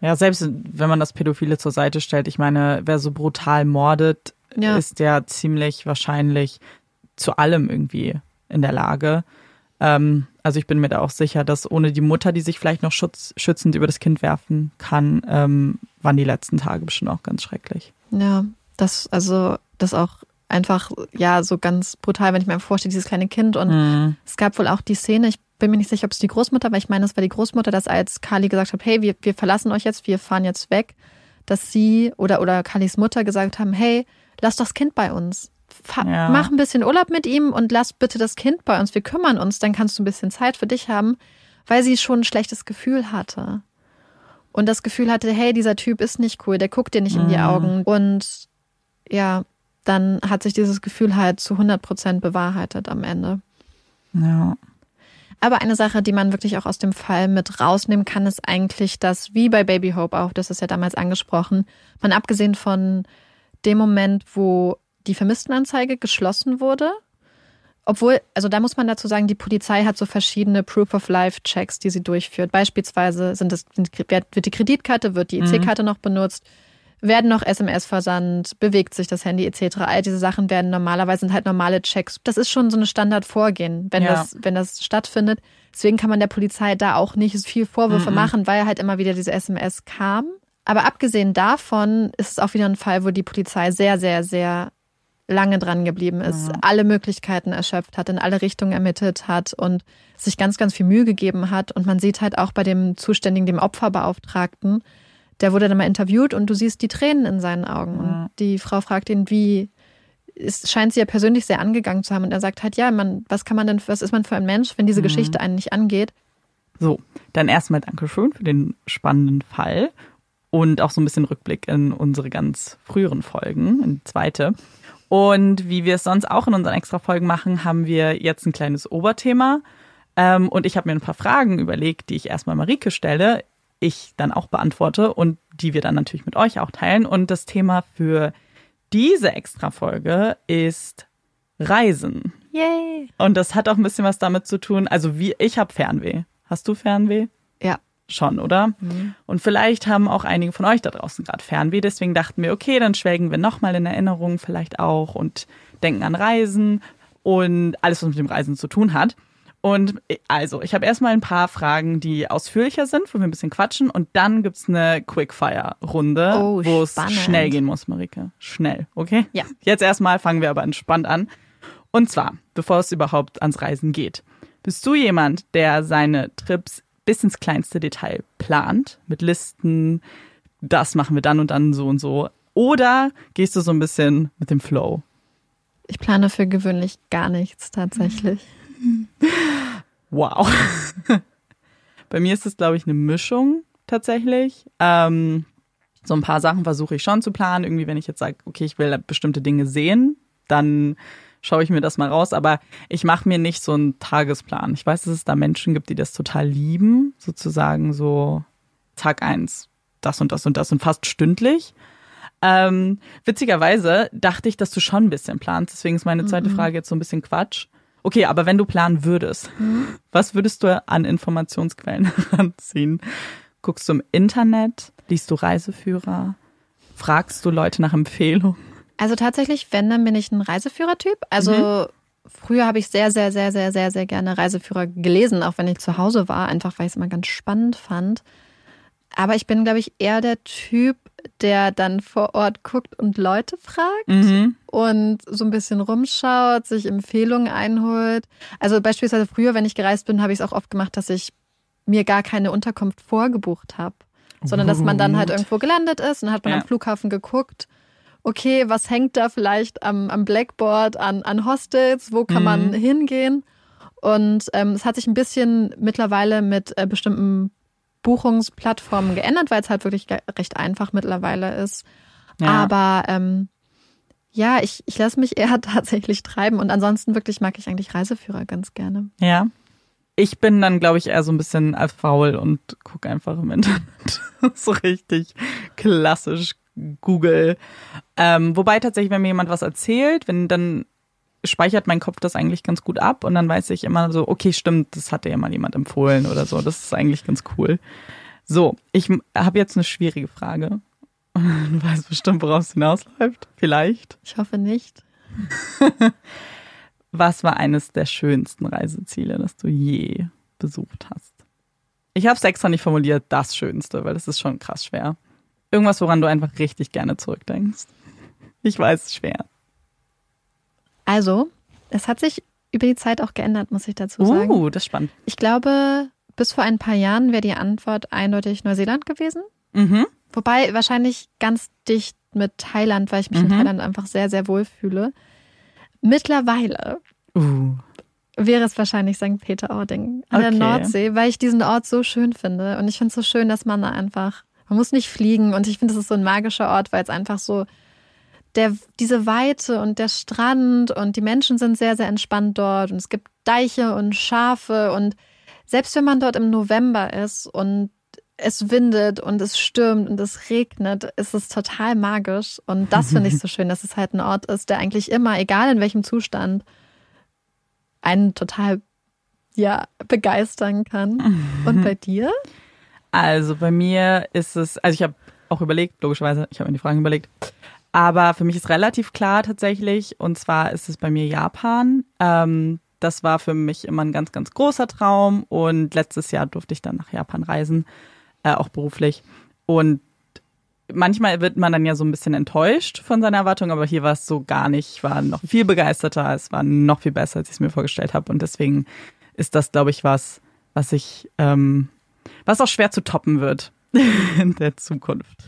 Ja, selbst wenn man das Pädophile zur Seite stellt, ich meine, wer so brutal mordet, ja. ist ja ziemlich wahrscheinlich zu allem irgendwie in der Lage. Ähm, also ich bin mir da auch sicher, dass ohne die Mutter, die sich vielleicht noch schutz, schützend über das Kind werfen kann, ähm, waren die letzten Tage bestimmt auch ganz schrecklich. Ja, das, also, das auch einfach, ja, so ganz brutal, wenn ich mir vorstelle, dieses kleine Kind. Und mhm. es gab wohl auch die Szene, ich bin mir nicht sicher, ob es die Großmutter war, ich meine, es war die Großmutter, dass als Kali gesagt hat, hey, wir, wir verlassen euch jetzt, wir fahren jetzt weg, dass sie oder, oder Kalis Mutter gesagt haben, hey, lass das Kind bei uns. Ja. Mach ein bisschen Urlaub mit ihm und lass bitte das Kind bei uns. Wir kümmern uns, dann kannst du ein bisschen Zeit für dich haben, weil sie schon ein schlechtes Gefühl hatte. Und das Gefühl hatte, hey, dieser Typ ist nicht cool, der guckt dir nicht mhm. in die mhm. Augen. Und ja, dann hat sich dieses Gefühl halt zu 100 Prozent bewahrheitet am Ende. Ja. Aber eine Sache, die man wirklich auch aus dem Fall mit rausnehmen kann, ist eigentlich, dass, wie bei Baby Hope auch, das ist ja damals angesprochen, man abgesehen von dem Moment, wo die Vermisstenanzeige geschlossen wurde, obwohl, also da muss man dazu sagen, die Polizei hat so verschiedene Proof-of-Life-Checks, die sie durchführt. Beispielsweise sind das, wird die Kreditkarte, wird die EC-Karte noch benutzt, werden noch SMS versandt, bewegt sich das Handy etc. All diese Sachen werden normalerweise sind halt normale Checks. Das ist schon so ein Standardvorgehen, wenn Ja. das wenn das stattfindet. Deswegen kann man der Polizei da auch nicht so viel Vorwürfe machen, weil halt immer wieder diese SMS kam. Aber abgesehen davon ist es auch wieder ein Fall, wo die Polizei sehr sehr sehr lange dran geblieben ist, alle Möglichkeiten erschöpft hat, in alle Richtungen ermittelt hat und sich ganz, ganz viel Mühe gegeben hat. Und man sieht halt auch bei dem Zuständigen, dem Opferbeauftragten, der wurde dann mal interviewt und du siehst die Tränen in seinen Augen. Und die Frau fragt ihn, wie, es scheint sie ja persönlich sehr angegangen zu haben. Und er sagt halt, ja, man, was kann man denn, was ist man für ein Mensch, wenn diese Geschichte einen nicht angeht? So, dann erstmal Dankeschön für den spannenden Fall und auch so ein bisschen Rückblick in unsere ganz früheren Folgen, in die zweite. Und wie wir es sonst auch in unseren extra Folgen machen, haben wir jetzt ein kleines Oberthema. Ähm, und ich habe mir ein paar Fragen überlegt, die ich erstmal Marike stelle, ich dann auch beantworte und die wir dann natürlich mit euch auch teilen. Und das Thema für diese extra Folge ist Reisen. Yay! Und das hat auch ein bisschen was damit zu tun. Also wie ich habe Fernweh. Hast du Fernweh? Ja. Schon, oder? Und vielleicht haben auch einige von euch da draußen gerade Fernweh. Deswegen dachten wir, okay, dann schwelgen wir nochmal in Erinnerungen vielleicht auch und denken an Reisen und alles, was mit dem Reisen zu tun hat. Und also, ich habe erstmal ein paar Fragen, die ausführlicher sind, wo wir ein bisschen quatschen. Und dann gibt's eine Quickfire-Runde, Oh, wo es schnell gehen muss, Marike. Schnell, okay? Ja. Jetzt erstmal fangen wir aber entspannt an. Und zwar, bevor es überhaupt ans Reisen geht. Bist du jemand, der seine Trips bis ins kleinste Detail plant, mit Listen, das machen wir dann und dann so und so? Oder gehst du so ein bisschen mit dem Flow? Ich plane für gewöhnlich gar nichts tatsächlich. <laughs> Wow. <laughs> Bei mir ist es, glaube ich, eine Mischung tatsächlich. Ähm, so ein paar Sachen versuche ich schon zu planen. Irgendwie, wenn ich jetzt sage, okay, ich will bestimmte Dinge sehen, dann schaue ich mir das mal raus. Aber ich mache mir nicht so einen Tagesplan. Ich weiß, dass es da Menschen gibt, die das total lieben, sozusagen so Tag eins, das und das und das und fast stündlich. Ähm, witzigerweise dachte ich, dass du schon ein bisschen planst. Deswegen ist meine zweite Frage jetzt so ein bisschen Quatsch. Okay, aber wenn du planen würdest, was würdest du an Informationsquellen <laughs> heranziehen? Guckst du im Internet? Liest du Reiseführer? Fragst du Leute nach Empfehlungen? Also tatsächlich, wenn, dann bin ich ein Reiseführertyp. Also früher habe ich sehr, sehr, sehr, sehr, sehr, sehr gerne Reiseführer gelesen, auch wenn ich zu Hause war, einfach weil ich es immer ganz spannend fand. Aber ich bin, glaube ich, eher der Typ, der dann vor Ort guckt und Leute fragt und so ein bisschen rumschaut, sich Empfehlungen einholt. Also beispielsweise früher, wenn ich gereist bin, habe ich es auch oft gemacht, dass ich mir gar keine Unterkunft vorgebucht habe, sondern dass man dann halt irgendwo gelandet ist und dann hat man Ja. am Flughafen geguckt, okay, was hängt da vielleicht am, am Blackboard an, an Hostels, wo kann man hingehen? Und ähm, es hat sich ein bisschen mittlerweile mit äh, bestimmten Buchungsplattformen geändert, weil es halt wirklich recht einfach mittlerweile ist. Ja. Aber ähm, ja, ich, ich lasse mich eher <laughs> tatsächlich treiben und ansonsten wirklich mag ich eigentlich Reiseführer ganz gerne. Ja. Ich bin dann, glaube ich, eher so ein bisschen als faul und gucke einfach im Internet. <laughs> so richtig klassisch Google. Ähm, wobei tatsächlich, wenn mir jemand was erzählt, wenn dann speichert mein Kopf das eigentlich ganz gut ab und dann weiß ich immer so, okay, stimmt, das hatte ja mal jemand empfohlen oder so. Das ist eigentlich ganz cool. So, ich habe jetzt eine schwierige Frage. <laughs> Du weißt bestimmt, worauf es hinausläuft. Vielleicht. Ich hoffe nicht. <laughs> Was war eines der schönsten Reiseziele, das du je besucht hast? Ich habe es extra nicht formuliert, das Schönste, weil das ist schon krass schwer. Irgendwas, woran du einfach richtig gerne zurückdenkst. Ich weiß, schwer. Also, es hat sich über die Zeit auch geändert, muss ich dazu sagen. Uh, das ist spannend. Ich glaube, bis vor ein paar Jahren wäre die Antwort eindeutig Neuseeland gewesen. Mhm. Wobei wahrscheinlich ganz dicht mit Thailand, weil ich mich in Mhm. Thailand einfach sehr, sehr wohl fühle. Mittlerweile Uh. wäre es wahrscheinlich St. Peter-Ording an der Okay. Nordsee, weil ich diesen Ort so schön finde. Und ich finde es so schön, dass man da einfach, man muss nicht fliegen. Und ich finde, es ist so ein magischer Ort, weil es einfach so der, diese Weite und der Strand und die Menschen sind sehr, sehr entspannt dort und es gibt Deiche und Schafe und selbst wenn man dort im November ist und es windet und es stürmt und es regnet, ist es total magisch. Und das finde ich <laughs> so schön, dass es halt ein Ort ist, der eigentlich immer, egal in welchem Zustand, einen total ja, begeistern kann. Und bei <laughs> dir? Also bei mir ist es, also ich habe auch überlegt, logischerweise, ich habe mir die Fragen überlegt. Aber für mich ist relativ klar tatsächlich, und zwar ist es bei mir Japan. Ähm, das war für mich immer ein ganz, ganz großer Traum. Und letztes Jahr durfte ich dann nach Japan reisen, äh, auch beruflich. Und manchmal wird man dann ja so ein bisschen enttäuscht von seiner Erwartung, aber hier war es so gar nicht. Ich war noch viel begeisterter, es war noch viel besser, als ich es mir vorgestellt habe. Und deswegen ist das, glaube ich, was, was ich, ähm, was auch schwer zu toppen wird <laughs> in der Zukunft.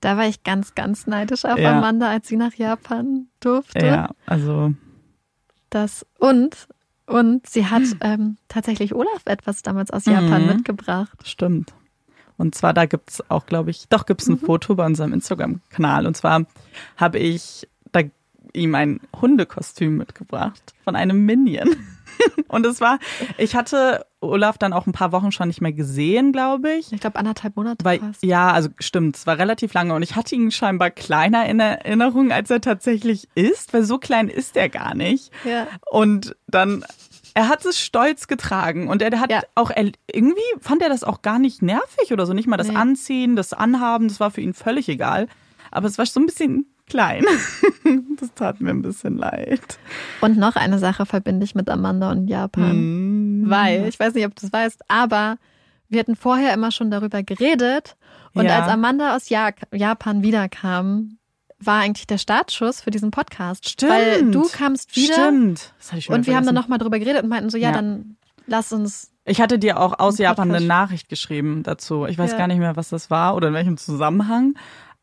Da war ich ganz, ganz neidisch auf Ja. Amanda, als sie nach Japan durfte. Ja, also Das und und sie hat ähm, tatsächlich Olaf etwas damals aus Japan Mhm. mitgebracht. Stimmt. Und zwar, da gibt's auch, glaube ich, doch gibt's ein Mhm. Foto bei unserem Instagram-Kanal. Und zwar habe ich ihm ein Hundekostüm mitgebracht von einem Minion. <laughs> Und es war, ich hatte Olaf dann auch ein paar Wochen schon nicht mehr gesehen, glaube ich. Ich glaube anderthalb Monate Weil, fast. ja, also stimmt, es war relativ lange und ich hatte ihn scheinbar kleiner in Erinnerung, als er tatsächlich ist, weil so klein ist er gar nicht. Ja. Und dann, er hat es stolz getragen und er hat Ja. auch, er, irgendwie fand er das auch gar nicht nervig oder so, nicht mal das Nee. Anziehen, das Anhaben, das war für ihn völlig egal. Aber es war so ein bisschen klein. <laughs> das tat mir ein bisschen leid. Und noch eine Sache verbinde ich mit Amanda und Japan. Mhm. Weil, ich weiß nicht, ob du es weißt, aber wir hatten vorher immer schon darüber geredet. Und Ja. als Amanda aus ja Japan wiederkam, war eigentlich der Startschuss für diesen Podcast. Stimmt. Weil du kamst wieder Stimmt. Das hatte ich und wir haben dann vergessen. nochmal drüber geredet und meinten so, ja, Ja. dann lass uns. Ich hatte dir auch aus Japan eine. Nachricht geschrieben dazu. Ich weiß Ja. gar nicht mehr, was das war oder in welchem Zusammenhang.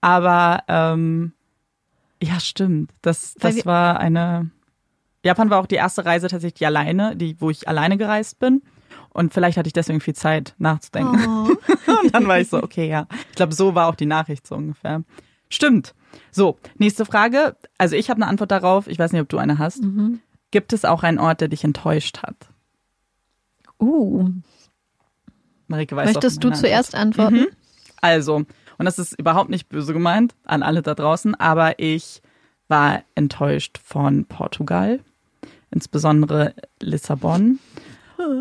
Aber ähm, ja, stimmt. Das, Weil das war eine. Japan war auch die erste Reise tatsächlich die alleine, die, wo ich alleine gereist bin. Und vielleicht hatte ich deswegen viel Zeit nachzudenken. Oh. <laughs> Und dann war ich so, okay, ja. Ich glaube, so war auch die Nachricht so ungefähr. Stimmt. So, nächste Frage. Also ich habe eine Antwort darauf. Ich weiß nicht, ob du eine hast. Mhm. Gibt es auch einen Ort, der dich enttäuscht hat? Uh, Marike weiß möchtest du meine zuerst Antwort. antworten? Also, und das ist überhaupt nicht böse gemeint an alle da draußen, aber ich war enttäuscht von Portugal, insbesondere Lissabon.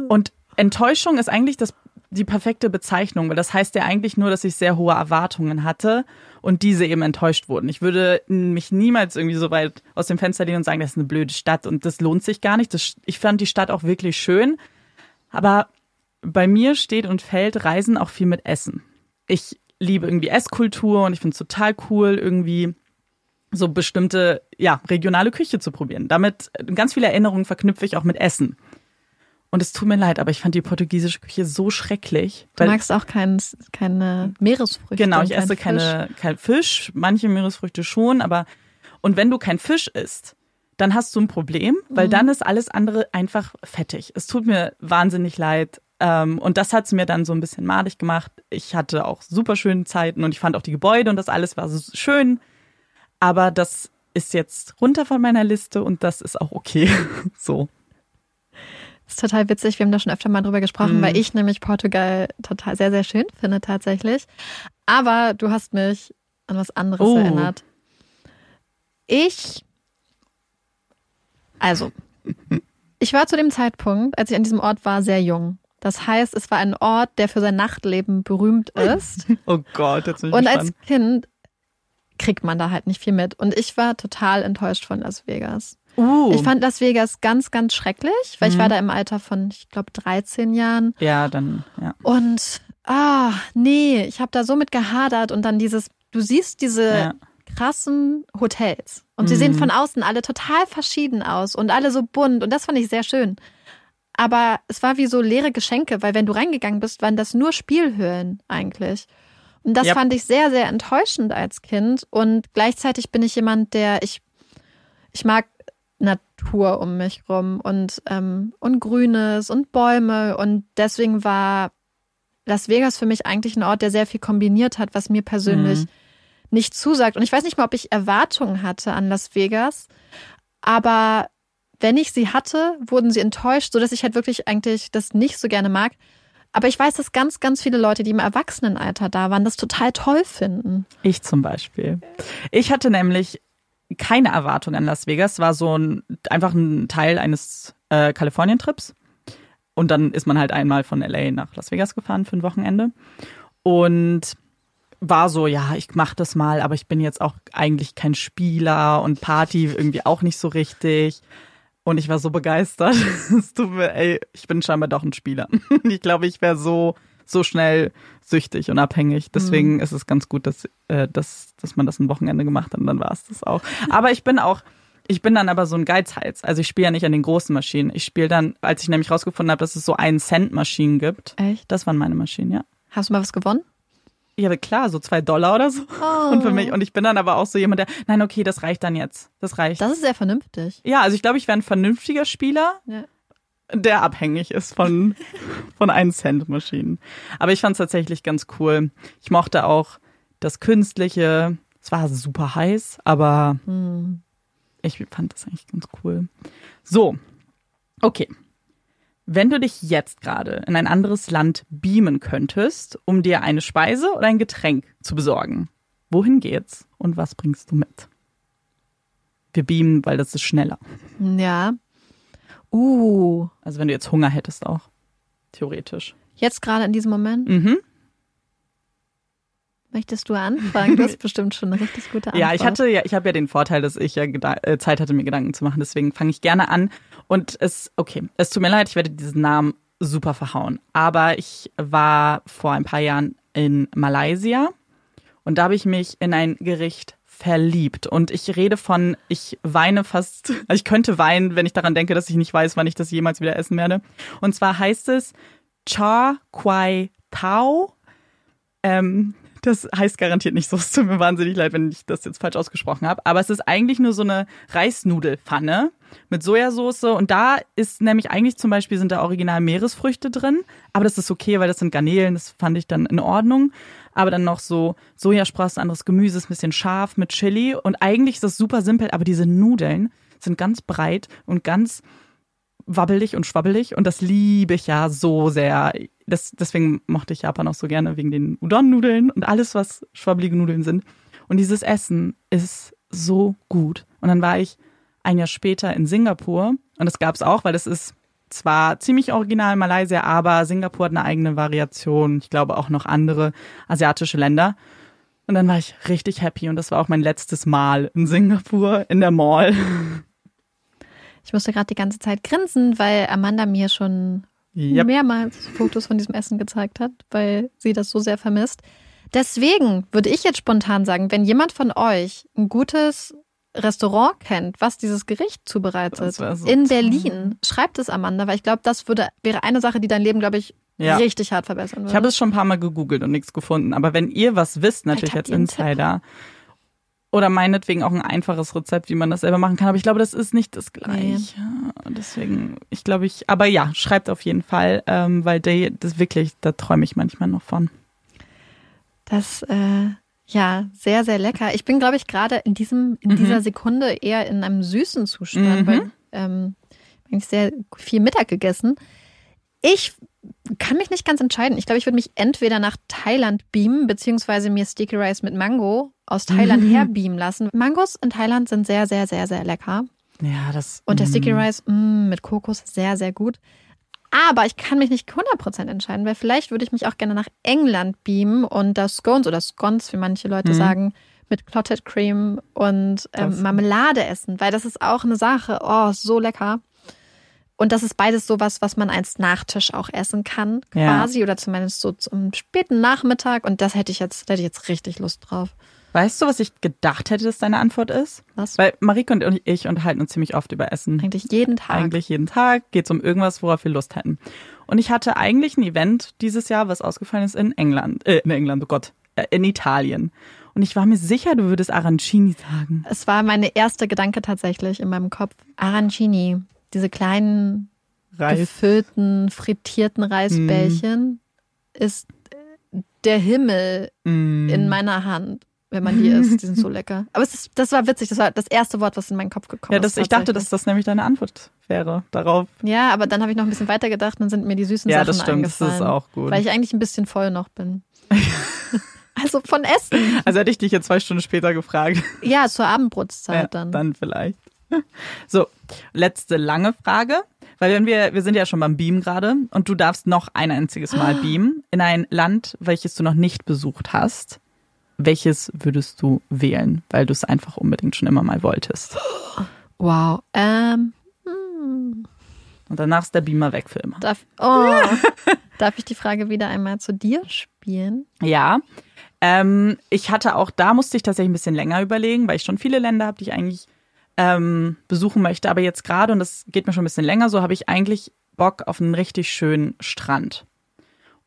Und Enttäuschung ist eigentlich das, die perfekte Bezeichnung, weil das heißt ja eigentlich nur, dass ich sehr hohe Erwartungen hatte und diese eben enttäuscht wurden. Ich würde mich niemals irgendwie so weit aus dem Fenster lehnen und sagen, das ist eine blöde Stadt und das lohnt sich gar nicht. Das, ich fand die Stadt auch wirklich schön, aber bei mir steht und fällt Reisen auch viel mit Essen. Ich liebe irgendwie Esskultur und ich finde es total cool, irgendwie so bestimmte, ja, regionale Küche zu probieren. Damit äh, ganz viele Erinnerungen verknüpfe ich auch mit Essen. Und es tut mir leid, aber ich fand die portugiesische Küche so schrecklich. Du magst auch kein, keine Meeresfrüchte. Genau, ich kein esse Fisch. keine, kein Fisch, manche Meeresfrüchte schon, aber und wenn du kein Fisch isst, dann hast du ein Problem, weil dann ist alles andere einfach fettig. Es tut mir wahnsinnig leid. Ähm, und das hat es mir dann so ein bisschen madig gemacht. Ich hatte auch super schöne Zeiten und ich fand auch die Gebäude und das alles war so schön. Aber das ist jetzt runter von meiner Liste und das ist auch okay. <laughs> so. Das ist total witzig. Wir haben da schon öfter mal drüber gesprochen, Mhm. weil ich nämlich Portugal total sehr, sehr schön finde tatsächlich. Aber du hast mich an was anderes Oh. erinnert. Ich, also, <laughs> ich war zu dem Zeitpunkt, als ich an diesem Ort war, sehr jung. Das heißt, es war ein Ort, der für sein Nachtleben berühmt <laughs> ist. Oh Gott, jetzt bin ich Und als gespannt. Kind kriegt man da halt nicht viel mit. Und ich war total enttäuscht von Las Vegas. Uh, Ich fand Las Vegas ganz, ganz schrecklich, weil ich Mhm. war da im Alter von, ich glaube, 13 Jahren. ja, dann, ja. Und, ah, nee, ich habe da so mit gehadert und dann dieses, du siehst diese Ja. krassen Hotels und sie Mhm. sehen von außen alle total verschieden aus und alle so bunt und das fand ich sehr schön. Aber es war wie so leere Geschenke, weil wenn du reingegangen bist, waren das nur Spielhöhlen eigentlich. Und das Yep. fand ich sehr, sehr enttäuschend als Kind. Und gleichzeitig bin ich jemand, der ich, ich mag Natur um mich rum und, ähm, und Grünes und Bäume. Und deswegen war Las Vegas für mich eigentlich ein Ort, der sehr viel kombiniert hat, was mir persönlich Mhm. nicht zusagt. Und ich weiß nicht mal, ob ich Erwartungen hatte an Las Vegas, aber wenn ich sie hatte, wurden sie enttäuscht, sodass ich halt wirklich eigentlich das nicht so gerne mag. Aber ich weiß, dass ganz, ganz viele Leute, die im Erwachsenenalter da waren, das total toll finden. Ich zum Beispiel. Ich hatte nämlich keine Erwartung an Las Vegas. War so ein, einfach ein Teil eines äh, Kalifornien-Trips. Und dann ist man halt einmal von LA nach Las Vegas gefahren für ein Wochenende. Und war so, ja, ich mach das mal, aber ich bin jetzt auch eigentlich kein Spieler und Party irgendwie auch nicht so richtig. Und ich war so begeistert. <laughs> Es tut mir, ey, ich bin scheinbar doch ein Spieler. <laughs> Ich glaube, ich wäre so, so schnell süchtig und abhängig. Deswegen ist es ganz gut, dass, äh, dass, dass man das ein Wochenende gemacht hat und dann war es das auch. Aber ich bin auch, ich bin dann aber so ein Geizhals. Also ich spiele ja nicht an den großen Maschinen. Ich spiele dann, als ich nämlich rausgefunden habe, dass es so einen Cent Maschinen gibt. Echt? Das waren meine Maschinen, ja. Hast du mal was gewonnen? Ja, klar, so zwei Dollar oder so. Und für mich, und ich bin dann aber auch so jemand, der, nein, okay, das reicht dann jetzt. Das reicht. Das ist sehr vernünftig. ja, also ich glaube, ich wäre ein vernünftiger Spieler, Ja. der abhängig ist von, <laughs> von 1 Cent Maschinen. Aber ich fand es tatsächlich ganz cool. Ich mochte auch das Künstliche. Es war super heiß, aber ich fand das eigentlich ganz cool. So, okay. Wenn du dich jetzt gerade in ein anderes Land beamen könntest, um dir eine Speise oder ein Getränk zu besorgen, wohin geht's und was bringst du mit? Wir beamen, weil das ist schneller. Ja. Uh, Also wenn du jetzt Hunger hättest auch. Theoretisch. jetzt gerade in diesem Moment. Mhm. Möchtest du anfangen? Du hast bestimmt schon eine richtig gute Antwort. Ja, ich hatte ja, ich habe ja den Vorteil, dass ich ja äh, Zeit hatte, mir Gedanken zu machen. Deswegen fange ich gerne an. Und es, okay, es tut mir leid, ich werde diesen Namen super verhauen. Aber ich war vor ein paar Jahren in Malaysia und da habe ich mich in ein Gericht verliebt. Und ich rede von, ich weine fast, <laughs> ich könnte weinen, wenn ich daran denke, dass ich nicht weiß, wann ich das jemals wieder essen werde. Und zwar heißt es Char Kwai Tao. Ähm, das heißt garantiert nicht so. Es tut mir wahnsinnig leid, wenn ich das jetzt falsch ausgesprochen habe. Aber es ist eigentlich nur so eine Reisnudelpfanne mit Sojasauce. Und da ist nämlich eigentlich zum Beispiel sind da original Meeresfrüchte drin. Aber das ist okay, weil das sind Garnelen. Das fand ich dann in Ordnung. Aber dann noch so Sojasprossen, anderes Gemüse, ein bisschen scharf mit Chili. Und eigentlich ist das super simpel. Aber diese Nudeln sind ganz breit und ganz wabbelig und schwabbelig und das liebe ich ja so sehr. Das, deswegen mochte ich Japan auch so gerne wegen den Udon-Nudeln und alles, was schwabbelige Nudeln sind. Und dieses Essen ist so gut. Und dann war ich ein Jahr später in Singapur und das gab es auch, weil das ist zwar ziemlich original Malaysia, aber Singapur hat eine eigene Variation. Ich glaube auch noch andere asiatische Länder. Und dann war ich richtig happy und das war auch mein letztes Mal in Singapur in der Mall. <laughs> Ich musste gerade die ganze Zeit grinsen, weil Amanda mir schon Yep. mehrmals Fotos von diesem Essen gezeigt hat, weil sie das so sehr vermisst. Deswegen würde ich jetzt spontan sagen, wenn jemand von euch ein gutes Restaurant kennt, was dieses Gericht zubereitet so in. Berlin, schreibt es Amanda, weil ich glaube, das würde wäre eine Sache, die dein Leben, glaube ich, Ja. richtig hart verbessern würde. Ich habe es schon ein paar Mal gegoogelt und nichts gefunden. Aber wenn ihr was wisst, natürlich als. Insider, oder meinetwegen auch ein einfaches Rezept, wie man das selber machen kann. Aber ich glaube, das ist nicht das Gleiche. Deswegen, ich glaube, ich, aber ja, schreibt auf jeden Fall, ähm, weil der, das wirklich, da träume ich manchmal noch von. Das, äh, ja, sehr, sehr lecker. Ich bin, glaube ich, gerade in diesem, in dieser Sekunde eher in einem süßen Zustand, Mhm. weil ähm, eigentlich sehr viel Mittag gegessen. Ich kann mich nicht ganz entscheiden. Ich glaube, ich würde mich entweder nach Thailand beamen, beziehungsweise mir Sticky Rice mit Mango aus Thailand her beamen lassen. Mangos in Thailand sind sehr, sehr, sehr, sehr lecker. Ja, das. Und der Sticky mm. Rice mm, mit Kokos sehr, sehr gut. Aber ich kann mich nicht 100% entscheiden, weil vielleicht würde ich mich auch gerne nach England beamen und das Scones oder Scones, wie manche Leute sagen, mit Clotted Cream und ähm, Marmelade essen, weil das ist auch eine Sache. Oh, so lecker. Und das ist beides sowas, was man als Nachtisch auch essen kann, Ja. quasi, oder zumindest so zum späten Nachmittag. Und das hätte ich jetzt, da hätte ich jetzt richtig Lust drauf. Weißt du, was ich gedacht hätte, dass deine Antwort ist? Was? Weil Marike und ich unterhalten uns ziemlich oft über Essen. Eigentlich jeden Tag. Eigentlich jeden Tag geht es um irgendwas, worauf wir Lust hätten. Und ich hatte eigentlich ein Event dieses Jahr, was ausgefallen ist in England, äh, in England, oh Gott, äh, in Italien. Und ich war mir sicher, du würdest Arancini sagen. Es war meine erste Gedanke tatsächlich in meinem Kopf. Arancini, diese kleinen Reis. gefüllten, frittierten Reisbällchen, ist der Himmel Mm. in meiner Hand. wenn man die isst. Die sind so lecker. Aber ist, das war witzig. Das war das erste Wort, was in meinen Kopf gekommen Ja, das, ist. ich dachte, dass das nämlich deine Antwort wäre darauf. Ja, aber dann habe ich noch ein bisschen weiter gedacht und dann sind mir die süßen Ja, Sachen das stimmt, das ist auch gut. Weil ich eigentlich ein bisschen voll noch bin. <laughs> also von Essen. Also hätte ich dich jetzt zwei Stunden später gefragt. Ja, zur Abendbrotzeit Ja, dann. dann vielleicht. <laughs> So, letzte lange Frage. Weil wenn wir, wir sind ja schon beim Beam gerade und du darfst noch ein einziges Mal <gasps> beamen in ein Land, welches du noch nicht besucht hast. Welches würdest du wählen, weil du es einfach unbedingt schon immer mal wolltest? <gasps> Wow. Ähm, Und danach ist der Beamer weg für immer. darf, oh, <laughs> darf ich die Frage wieder einmal zu dir spielen? Ja. Ähm, ich hatte auch, da musste ich tatsächlich ein bisschen länger überlegen, weil ich schon viele Länder habe, die ich eigentlich ähm, besuchen möchte. Aber jetzt gerade, und das geht mir schon ein bisschen länger so, habe ich eigentlich Bock auf einen richtig schönen Strand.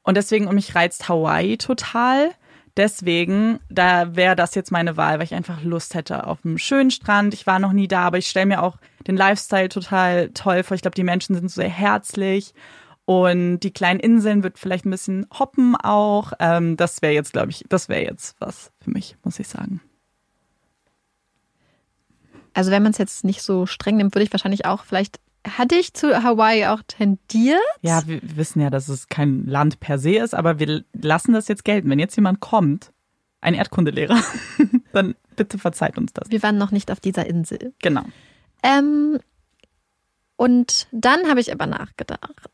Und deswegen, und mich reizt Hawaii total. Deswegen, da wäre das jetzt meine Wahl, weil ich einfach Lust hätte auf einen schönen Strand. Ich war noch nie da, aber ich stelle mir auch den Lifestyle total toll vor. Ich glaube, die Menschen sind so sehr herzlich. Und die kleinen Inseln wird vielleicht ein bisschen hoppen auch. Ähm, das wäre jetzt, glaube ich, das wäre jetzt was für mich, muss ich sagen. Also wenn man es jetzt nicht so streng nimmt, würde ich wahrscheinlich auch vielleicht, hatte ich zu Hawaii auch tendiert? Ja, wir wissen ja, dass es kein Land per se ist, aber wir lassen das jetzt gelten. Wenn jetzt jemand kommt, ein Erdkundelehrer, <laughs> dann bitte verzeiht uns das. Wir waren noch nicht auf dieser Insel. Genau. Ähm, und dann habe ich aber nachgedacht.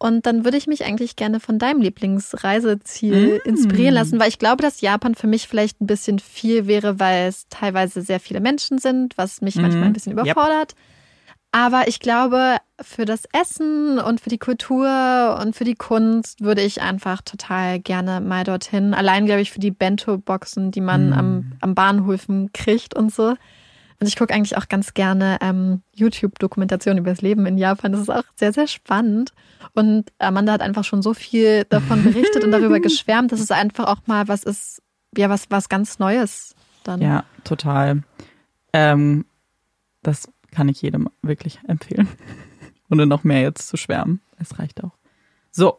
Und dann würde ich mich eigentlich gerne von deinem Lieblingsreiseziel Mm. inspirieren lassen, weil ich glaube, dass Japan für mich vielleicht ein bisschen viel wäre, weil es teilweise sehr viele Menschen sind, was mich manchmal ein bisschen Mm. Yep. überfordert. Aber ich glaube, für das Essen und für die Kultur und für die Kunst würde ich einfach total gerne mal dorthin. Allein, glaube ich, für die Bento-Boxen, die man Mm. am, am Bahnhöfen kriegt und so. Und ich gucke eigentlich auch ganz gerne ähm, YouTube-Dokumentationen über das Leben in Japan. Das ist auch sehr, sehr spannend. Und Amanda hat einfach schon so viel davon berichtet und darüber <laughs> geschwärmt, dass es einfach auch mal was ist, ja, was, was ganz Neues dann. Ja, total. Ähm, das kann ich jedem wirklich empfehlen. <laughs> Ohne noch mehr jetzt zu schwärmen. Es reicht auch. So,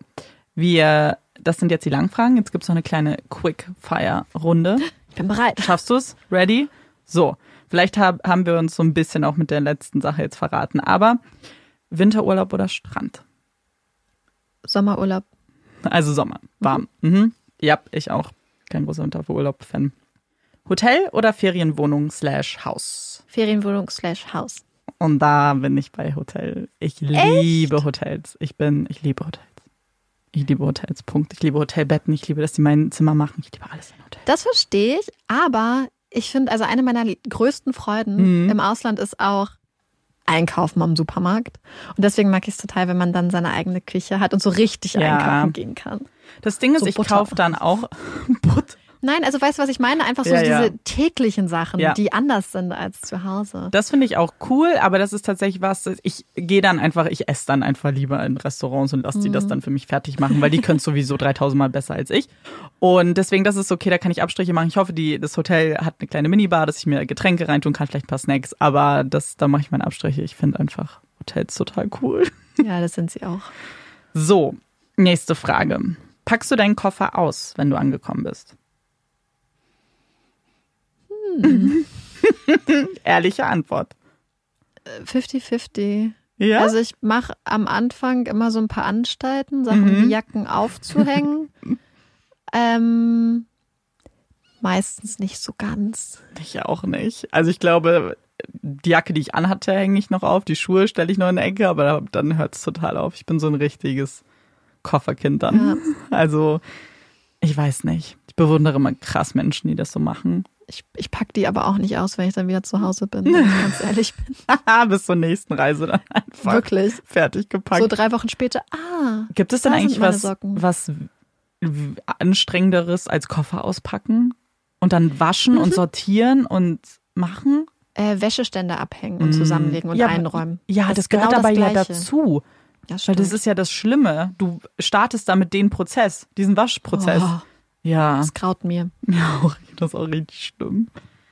wir, das sind jetzt die Langfragen. Jetzt gibt es noch eine kleine Quick-Fire-Runde. Ich bin bereit. Schaffst du es? Ready? So, vielleicht hab, haben wir uns so ein bisschen auch mit der letzten Sache jetzt verraten. Aber Winterurlaub oder Strand? Sommerurlaub. Also Sommer, warm. Mhm. Ja, ich auch. Kein großer Winterurlaub-Fan. Hotel oder Ferienwohnung slash Haus? Ferienwohnung slash Haus. Und da bin ich bei Hotel. Ich liebe Hotels. Ich bin, ich liebe Hotels. Ich liebe Hotels. Punkt. Ich liebe Hotelbetten. Ich liebe, dass die mein Zimmer machen. Ich liebe alles in Hotels. Das verstehe ich, aber ich finde, also eine meiner größten Freuden Mhm. im Ausland ist auch Einkaufen am Supermarkt. Und deswegen mag ich es total, wenn man dann seine eigene Küche hat und so richtig Ja. einkaufen gehen kann. Das Ding ist, So ich kaufe dann auch <laughs> Butter. Nein, also weißt du, was ich meine? Einfach so Ja, ja. diese täglichen Sachen, Ja. die anders sind als zu Hause. Das finde ich auch cool, aber das ist tatsächlich was, ich gehe dann einfach, ich esse dann einfach lieber in Restaurants und lasse die das dann für mich fertig machen, weil die können sowieso 3000 Mal besser als ich. Und deswegen, das ist okay, da kann ich Abstriche machen. Ich hoffe, die, das Hotel hat eine kleine Minibar, dass ich mir Getränke reintun kann, vielleicht ein paar Snacks, aber das, da mache ich meine Abstriche. Ich finde einfach Hotels total cool. Ja, das sind sie auch. So, nächste Frage. Packst du deinen Koffer aus, wenn du angekommen bist? <laughs> Ehrliche Antwort. 50-50. Ja. Also ich mache am Anfang immer so ein paar Anstalten, Sachen Mhm. wie Jacken aufzuhängen. <laughs> ähm, meistens nicht so ganz. Ich auch nicht. Also ich glaube, die Jacke, die ich anhatte, hänge ich noch auf. Die Schuhe stelle ich noch in die Ecke, aber dann hört es total auf. Ich bin so ein richtiges Kofferkind dann. Also ich weiß nicht. Ich bewundere immer krass Menschen, die das so machen. Ich, ich packe die aber auch nicht aus, wenn ich dann wieder zu Hause bin, wenn ich ganz <laughs> ehrlich bin. <laughs> Bis zur nächsten Reise dann einfach Wirklich. fertig gepackt. So drei Wochen später, ah, Gibt es denn eigentlich was, Socken. was anstrengenderes als Koffer auspacken? Und dann waschen Mhm. und sortieren und machen? äh, Wäscheständer abhängen und zusammenlegen und Mm. Ja, einräumen. Ja, das, genau gehört aber ja dazu. Ja, Weil das ist ja das Schlimme. Du startest damit den Prozess, diesen Waschprozess. Oh, Ja. das graut mir. <laughs> ja, auch- das ist auch richtig schlimm.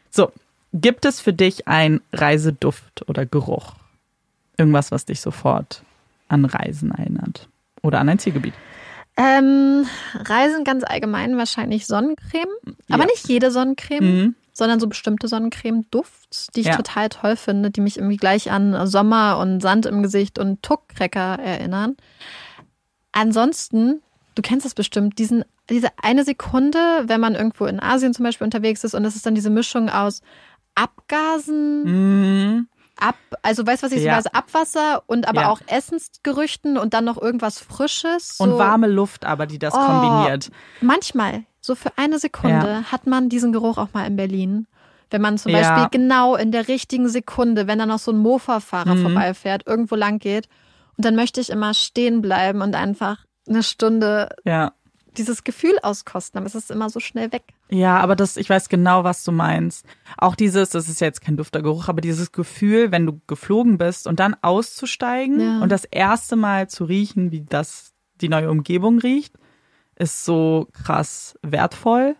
So, gibt es für dich ein Reiseduft oder Geruch? Irgendwas, was dich sofort an Reisen erinnert? Oder an ein Zielgebiet? Ähm, Reisen ganz allgemein wahrscheinlich Sonnencreme, aber Ja. nicht jede Sonnencreme, Mhm. sondern so bestimmte Sonnencreme-Dufts, die ich Ja. total toll finde, die mich irgendwie gleich an Sommer und Sand im Gesicht und Tuckcracker erinnern. Ansonsten, du kennst das bestimmt, diesen, diese eine Sekunde, wenn man irgendwo in Asien zum Beispiel unterwegs ist und es ist dann diese Mischung aus Abgasen, Mhm. ab, also weißt du, was ich so Ja. weiß, Abwasser und aber Ja. auch Essensgerüchten und dann noch irgendwas Frisches. Und so. warme Luft aber, die das Oh. kombiniert. Manchmal, so für eine Sekunde, hat man diesen Geruch auch mal in Berlin. Wenn man zum Ja. Beispiel genau in der richtigen Sekunde, wenn da noch so ein Mofa-Fahrer Mhm. vorbeifährt, irgendwo lang geht. Und dann möchte ich immer stehen bleiben und einfach eine Stunde Ja. dieses Gefühl auskosten. Aber es ist immer so schnell weg. Ja, aber das, ich weiß genau, was du meinst. Auch dieses, das ist ja jetzt kein Duftergeruch, aber dieses Gefühl, wenn du geflogen bist und dann auszusteigen Ja. und das erste Mal zu riechen, wie das die neue Umgebung riecht, ist so krass wertvoll,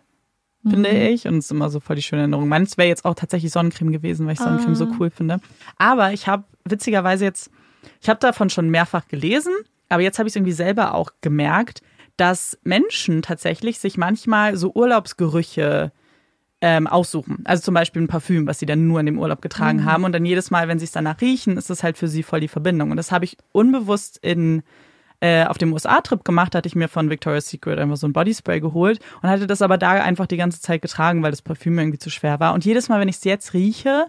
finde ich. Und es ist immer so voll die schöne Erinnerung. Meins wäre jetzt auch tatsächlich Sonnencreme gewesen, weil ich Sonnencreme so cool finde. Aber ich habe witzigerweise jetzt, ich habe davon schon mehrfach gelesen, aber jetzt habe ich es irgendwie selber auch gemerkt, dass Menschen tatsächlich sich manchmal so Urlaubsgerüche ähm, aussuchen. Also zum Beispiel ein Parfüm, was sie dann nur in dem Urlaub getragen haben. Und dann jedes Mal, wenn sie es danach riechen, ist es halt für sie voll die Verbindung. Und das habe ich unbewusst in äh, auf dem USA-Trip gemacht, hatte ich mir von Victoria's Secret einfach so ein Bodyspray geholt und hatte das aber da einfach die ganze Zeit getragen, weil das Parfüm irgendwie zu schwer war. Und jedes Mal, wenn ich es jetzt rieche,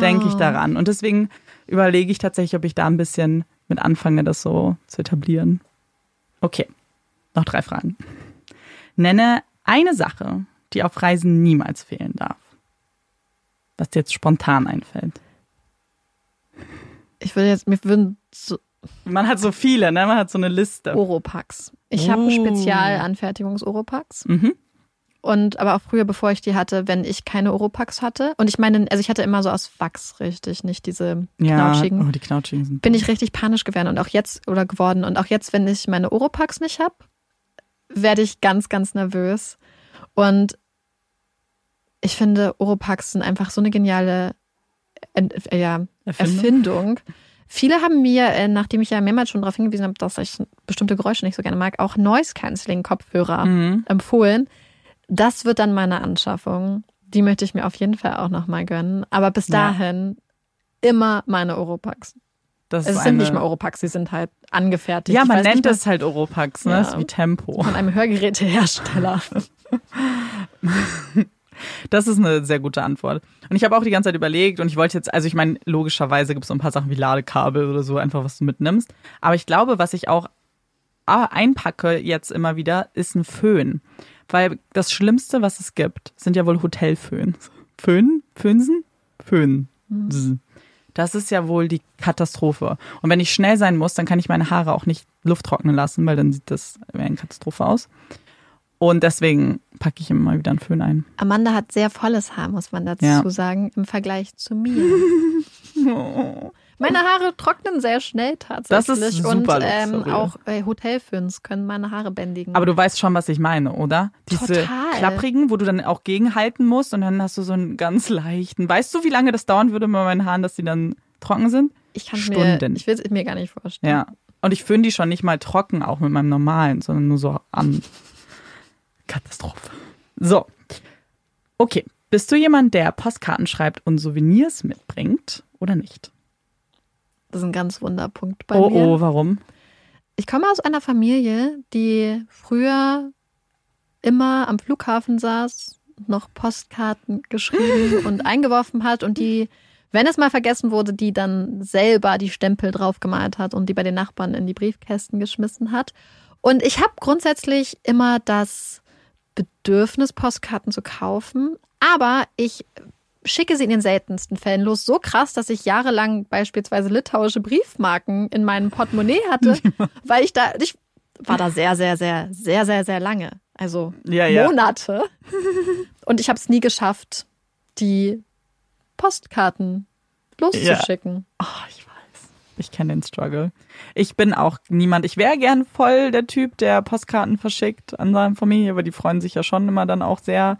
denke ich daran. Und deswegen überlege ich tatsächlich, ob ich da ein bisschen mit anfange, das so zu etablieren. Okay, noch drei Fragen. Nenne eine Sache, die auf Reisen niemals fehlen darf. Was dir jetzt spontan einfällt. Ich würde jetzt, mir würden so Man hat so viele, ne? Man hat so eine Liste. Oropax. Ich habe Oh. Spezialanfertigungs-Oropax. Mhm. Und aber auch früher, bevor ich die hatte, wenn ich keine Oropax hatte. Und ich meine, also ich hatte immer so aus Wachs, richtig, nicht diese Ja, knautschigen. oh, die knautschigen sind. bin ich richtig panisch geworden und auch jetzt oder geworden. Und auch jetzt, wenn ich meine Oropax nicht habe, werde ich ganz, ganz nervös. Und ich finde, Oropax sind einfach so eine geniale Ent äh, ja, Erfindung? Erfindung. Viele haben mir, äh, nachdem ich ja mehrmals schon darauf hingewiesen habe, dass ich bestimmte Geräusche nicht so gerne mag, auch Noise-Canceling-Kopfhörer Mhm. empfohlen. Das wird dann meine Anschaffung. Die möchte ich mir auf jeden Fall auch nochmal gönnen. Aber bis Ja. dahin immer meine Oropax. Das Es ist sind nicht mal Oropax, sie sind halt angefertigt. Ja, man nennt es halt Oropax, ne? Ja. Das ist wie Tempo. von einem Hörgerätehersteller. <laughs> Das ist eine sehr gute Antwort. Und ich habe auch die ganze Zeit überlegt und ich wollte jetzt, also ich meine, logischerweise gibt es so ein paar Sachen wie Ladekabel oder so, einfach was du mitnimmst. Aber ich glaube, was ich auch ah, einpacke jetzt immer wieder, ist ein Föhn. Weil das Schlimmste, was es gibt, sind ja wohl Hotelföhns. Föhn? Föhnsen? Föhn. Das ist ja wohl die Katastrophe. Und wenn ich schnell sein muss, dann kann ich meine Haare auch nicht Luft trocknen lassen, weil dann sieht das wie eine Katastrophe aus. Und deswegen packe ich immer mal wieder einen Föhn ein. Amanda hat sehr volles Haar, muss man dazu Ja. sagen, im Vergleich zu mir. <laughs> <laughs> Meine Haare trocknen sehr schnell tatsächlich. Das ist und super ähm, luxuriös. auch äh, Hotelföhns können meine Haare bändigen. Aber du weißt schon, was ich meine, oder? Diese Total. klapprigen, wo du dann auch gegenhalten musst und dann hast du so einen ganz leichten. Weißt du, wie lange das dauern würde bei meinen Haaren, dass die dann trocken sind? ich kann mir, Stunden. ich will es mir gar nicht vorstellen. Ja. Und ich föhne die schon nicht mal trocken, auch mit meinem normalen, sondern nur so an. Katastrophe. So. Okay. Bist du jemand, der Postkarten schreibt und Souvenirs mitbringt oder nicht? Das ist ein ganz Wunderpunkt bei oh, mir. oh, warum? Ich komme aus einer Familie, die früher immer am Flughafen saß, noch Postkarten geschrieben <laughs> und eingeworfen hat und die, wenn es mal vergessen wurde, die dann selber die Stempel draufgemalt hat und die bei den Nachbarn in die Briefkästen geschmissen hat. Und ich habe grundsätzlich immer das Bedürfnis, Postkarten zu kaufen, aber ich schicke sie in den seltensten Fällen los. So krass, dass ich jahrelang beispielsweise litauische Briefmarken in meinem Portemonnaie hatte, weil ich da, ich war da sehr, sehr, sehr, sehr, sehr, sehr lange. Also Ja, ja. Monate. Und ich habe es nie geschafft, die Postkarten loszuschicken. Oh, ich weiß. Ich kenne den Struggle. Ich bin auch niemand. Ich wäre gern voll der Typ, der Postkarten verschickt an seine Familie, aber die freuen sich ja schon immer dann auch sehr.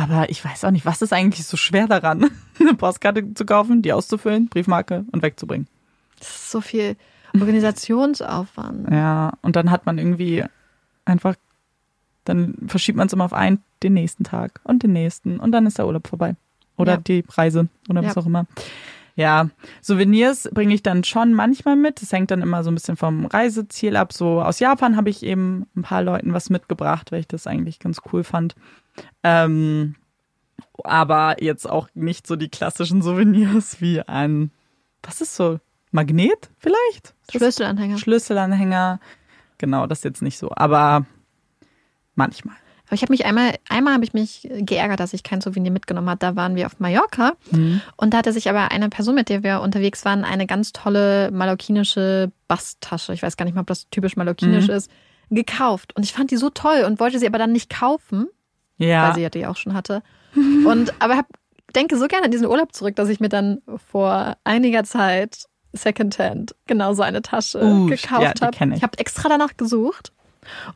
Aber ich weiß auch nicht, was ist eigentlich so schwer daran, <laughs> eine Postkarte zu kaufen, die auszufüllen, Briefmarke und wegzubringen. Das ist so viel Organisationsaufwand. Ja, und dann hat man irgendwie einfach, dann verschiebt man es immer auf einen, den nächsten Tag und den nächsten und dann ist der Urlaub vorbei. Oder Ja. die Reise oder was Ja. auch immer. Ja, Souvenirs bringe ich dann schon manchmal mit. Das hängt dann immer so ein bisschen vom Reiseziel ab. So aus Japan habe ich eben ein paar Leuten was mitgebracht, weil ich das eigentlich ganz cool fand. Ähm, aber jetzt auch nicht so die klassischen Souvenirs <laughs> wie ein, was ist so, Magnet vielleicht? Schlüsselanhänger. Schlüsselanhänger. Genau, das jetzt nicht so, aber manchmal. Aber ich habe mich einmal, einmal habe ich mich geärgert, dass ich kein Souvenir mitgenommen habe. Da waren wir auf Mallorca und da hatte sich aber eine Person, mit der wir unterwegs waren, eine ganz tolle mallorquinische Basttasche, ich weiß gar nicht mal, ob das typisch mallorquinisch ist, gekauft. Und ich fand die so toll und wollte sie aber dann nicht kaufen, Ja, weil sie ja die auch schon hatte. <laughs> Und aber hab, denke so gerne an diesen Urlaub zurück, dass ich mir dann vor einiger Zeit Secondhand genau so eine Tasche Uh, ja, gekauft die habe. ich. Ich habe extra danach gesucht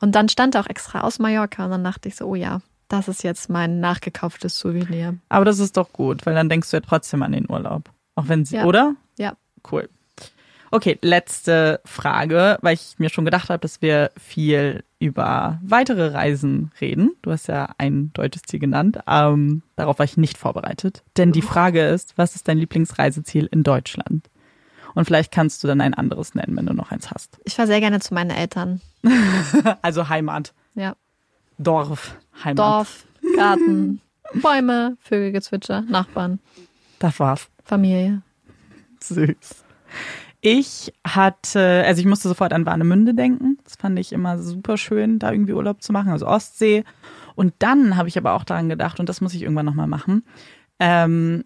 und dann stand auch extra aus Mallorca und dann dachte ich so, oh ja, das ist jetzt mein nachgekauftes Souvenir. aber das ist doch gut, weil dann denkst du ja trotzdem an den Urlaub. Auch wenn sie, Ja. oder? Ja. Cool. Okay, letzte Frage, weil ich mir schon gedacht habe, dass wir viel über weitere Reisen reden. Du hast ja ein deutsches Ziel genannt. Ähm, darauf war ich nicht vorbereitet. Denn die Frage ist, was ist dein Lieblingsreiseziel in Deutschland? Und vielleicht kannst du dann ein anderes nennen, wenn du noch eins hast. Ich fahre sehr gerne zu meinen Eltern. <laughs> Also Heimat, Ja. Dorf, Heimat. Dorf, Garten, <laughs> Bäume, Vögelgezwitscher, Nachbarn, Das war's. Familie. Süß. Ich hatte, also ich musste sofort an Warnemünde denken. Das fand ich immer super schön, da irgendwie Urlaub zu machen, also Ostsee. Und dann habe ich aber auch daran gedacht, und das muss ich irgendwann nochmal machen. Ähm,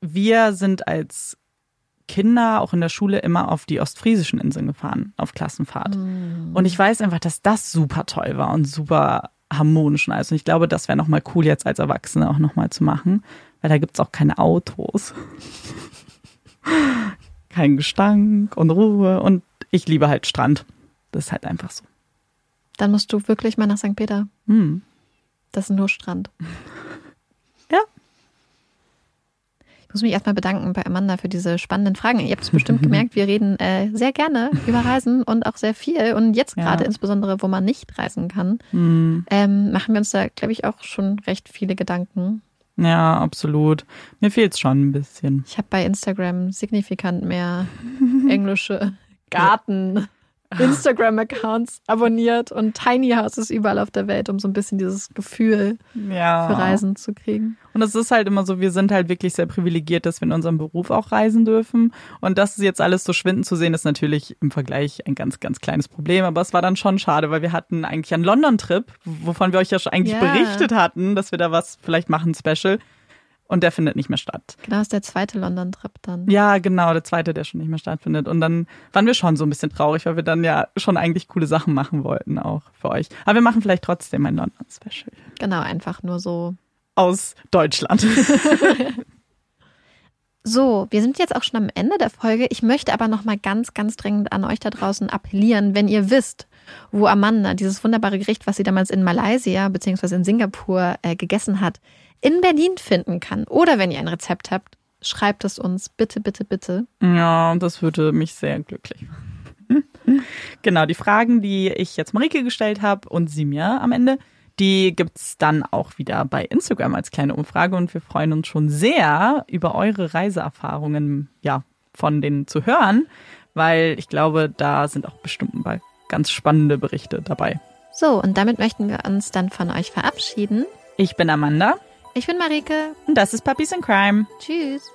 wir sind als Kinder auch in der Schule immer auf die ostfriesischen Inseln gefahren, auf Klassenfahrt. Und ich weiß einfach, dass das super toll war und super harmonisch und alles. Und ich glaube, das wäre nochmal cool, jetzt als Erwachsene auch nochmal zu machen, weil da gibt's auch keine Autos. Kein Gestank und Ruhe. Und ich liebe halt Strand. Das ist halt einfach so. Dann musst du wirklich mal nach St. Peter. Hm. Das ist nur Strand. <laughs> Ja. Ich muss mich erstmal bedanken bei Amanda für diese spannenden Fragen. Ihr habt es bestimmt <laughs> gemerkt, wir reden äh, sehr gerne über Reisen und auch sehr viel. Und jetzt Ja. gerade insbesondere, wo man nicht reisen kann, Hm. ähm, machen wir uns da, glaube ich, auch schon recht viele Gedanken. Ja, absolut. Mir fehlt's schon ein bisschen. Ich habe bei Instagram signifikant mehr englische Garten. <laughs> Instagram-Accounts abonniert und Tiny Houses überall auf der Welt, um so ein bisschen dieses Gefühl Ja. für Reisen zu kriegen. Und es ist halt immer so, wir sind halt wirklich sehr privilegiert, dass wir in unserem Beruf auch reisen dürfen. Und das jetzt alles so schwinden zu sehen, ist natürlich im Vergleich ein ganz, ganz kleines Problem. Aber es war dann schon schade, weil wir hatten eigentlich einen London-Trip, wovon wir euch ja schon eigentlich Ja. berichtet hatten, dass wir da was vielleicht machen, Special. Und der findet nicht mehr statt. Genau, ist der zweite London-Trip dann. Ja, genau, der zweite, der schon nicht mehr stattfindet. Und dann waren wir schon so ein bisschen traurig, weil wir dann ja schon eigentlich coole Sachen machen wollten, auch für euch. Aber wir machen vielleicht trotzdem ein London-Special Genau, einfach nur so. aus Deutschland. <laughs> So, wir sind jetzt auch schon am Ende der Folge. Ich möchte aber noch mal ganz, ganz dringend an euch da draußen appellieren, wenn ihr wisst, wo Amanda dieses wunderbare Gericht, was sie damals in Malaysia bzw. in Singapur äh, gegessen hat, in Berlin finden kann. Oder wenn ihr ein Rezept habt, schreibt es uns bitte, bitte, bitte. Ja, das würde mich sehr glücklich machen. <laughs> genau, die Fragen, die ich jetzt Marike gestellt habe und sie mir am Ende, die gibt's dann auch wieder bei Instagram als kleine Umfrage und wir freuen uns schon sehr über eure Reiseerfahrungen, ja, von denen zu hören, weil ich glaube, da sind auch bestimmt mal ganz spannende Berichte dabei. So, und damit möchten wir uns dann von euch verabschieden. Ich bin Amanda Ich bin Marike. und das ist Puppies in Crime. Tschüss.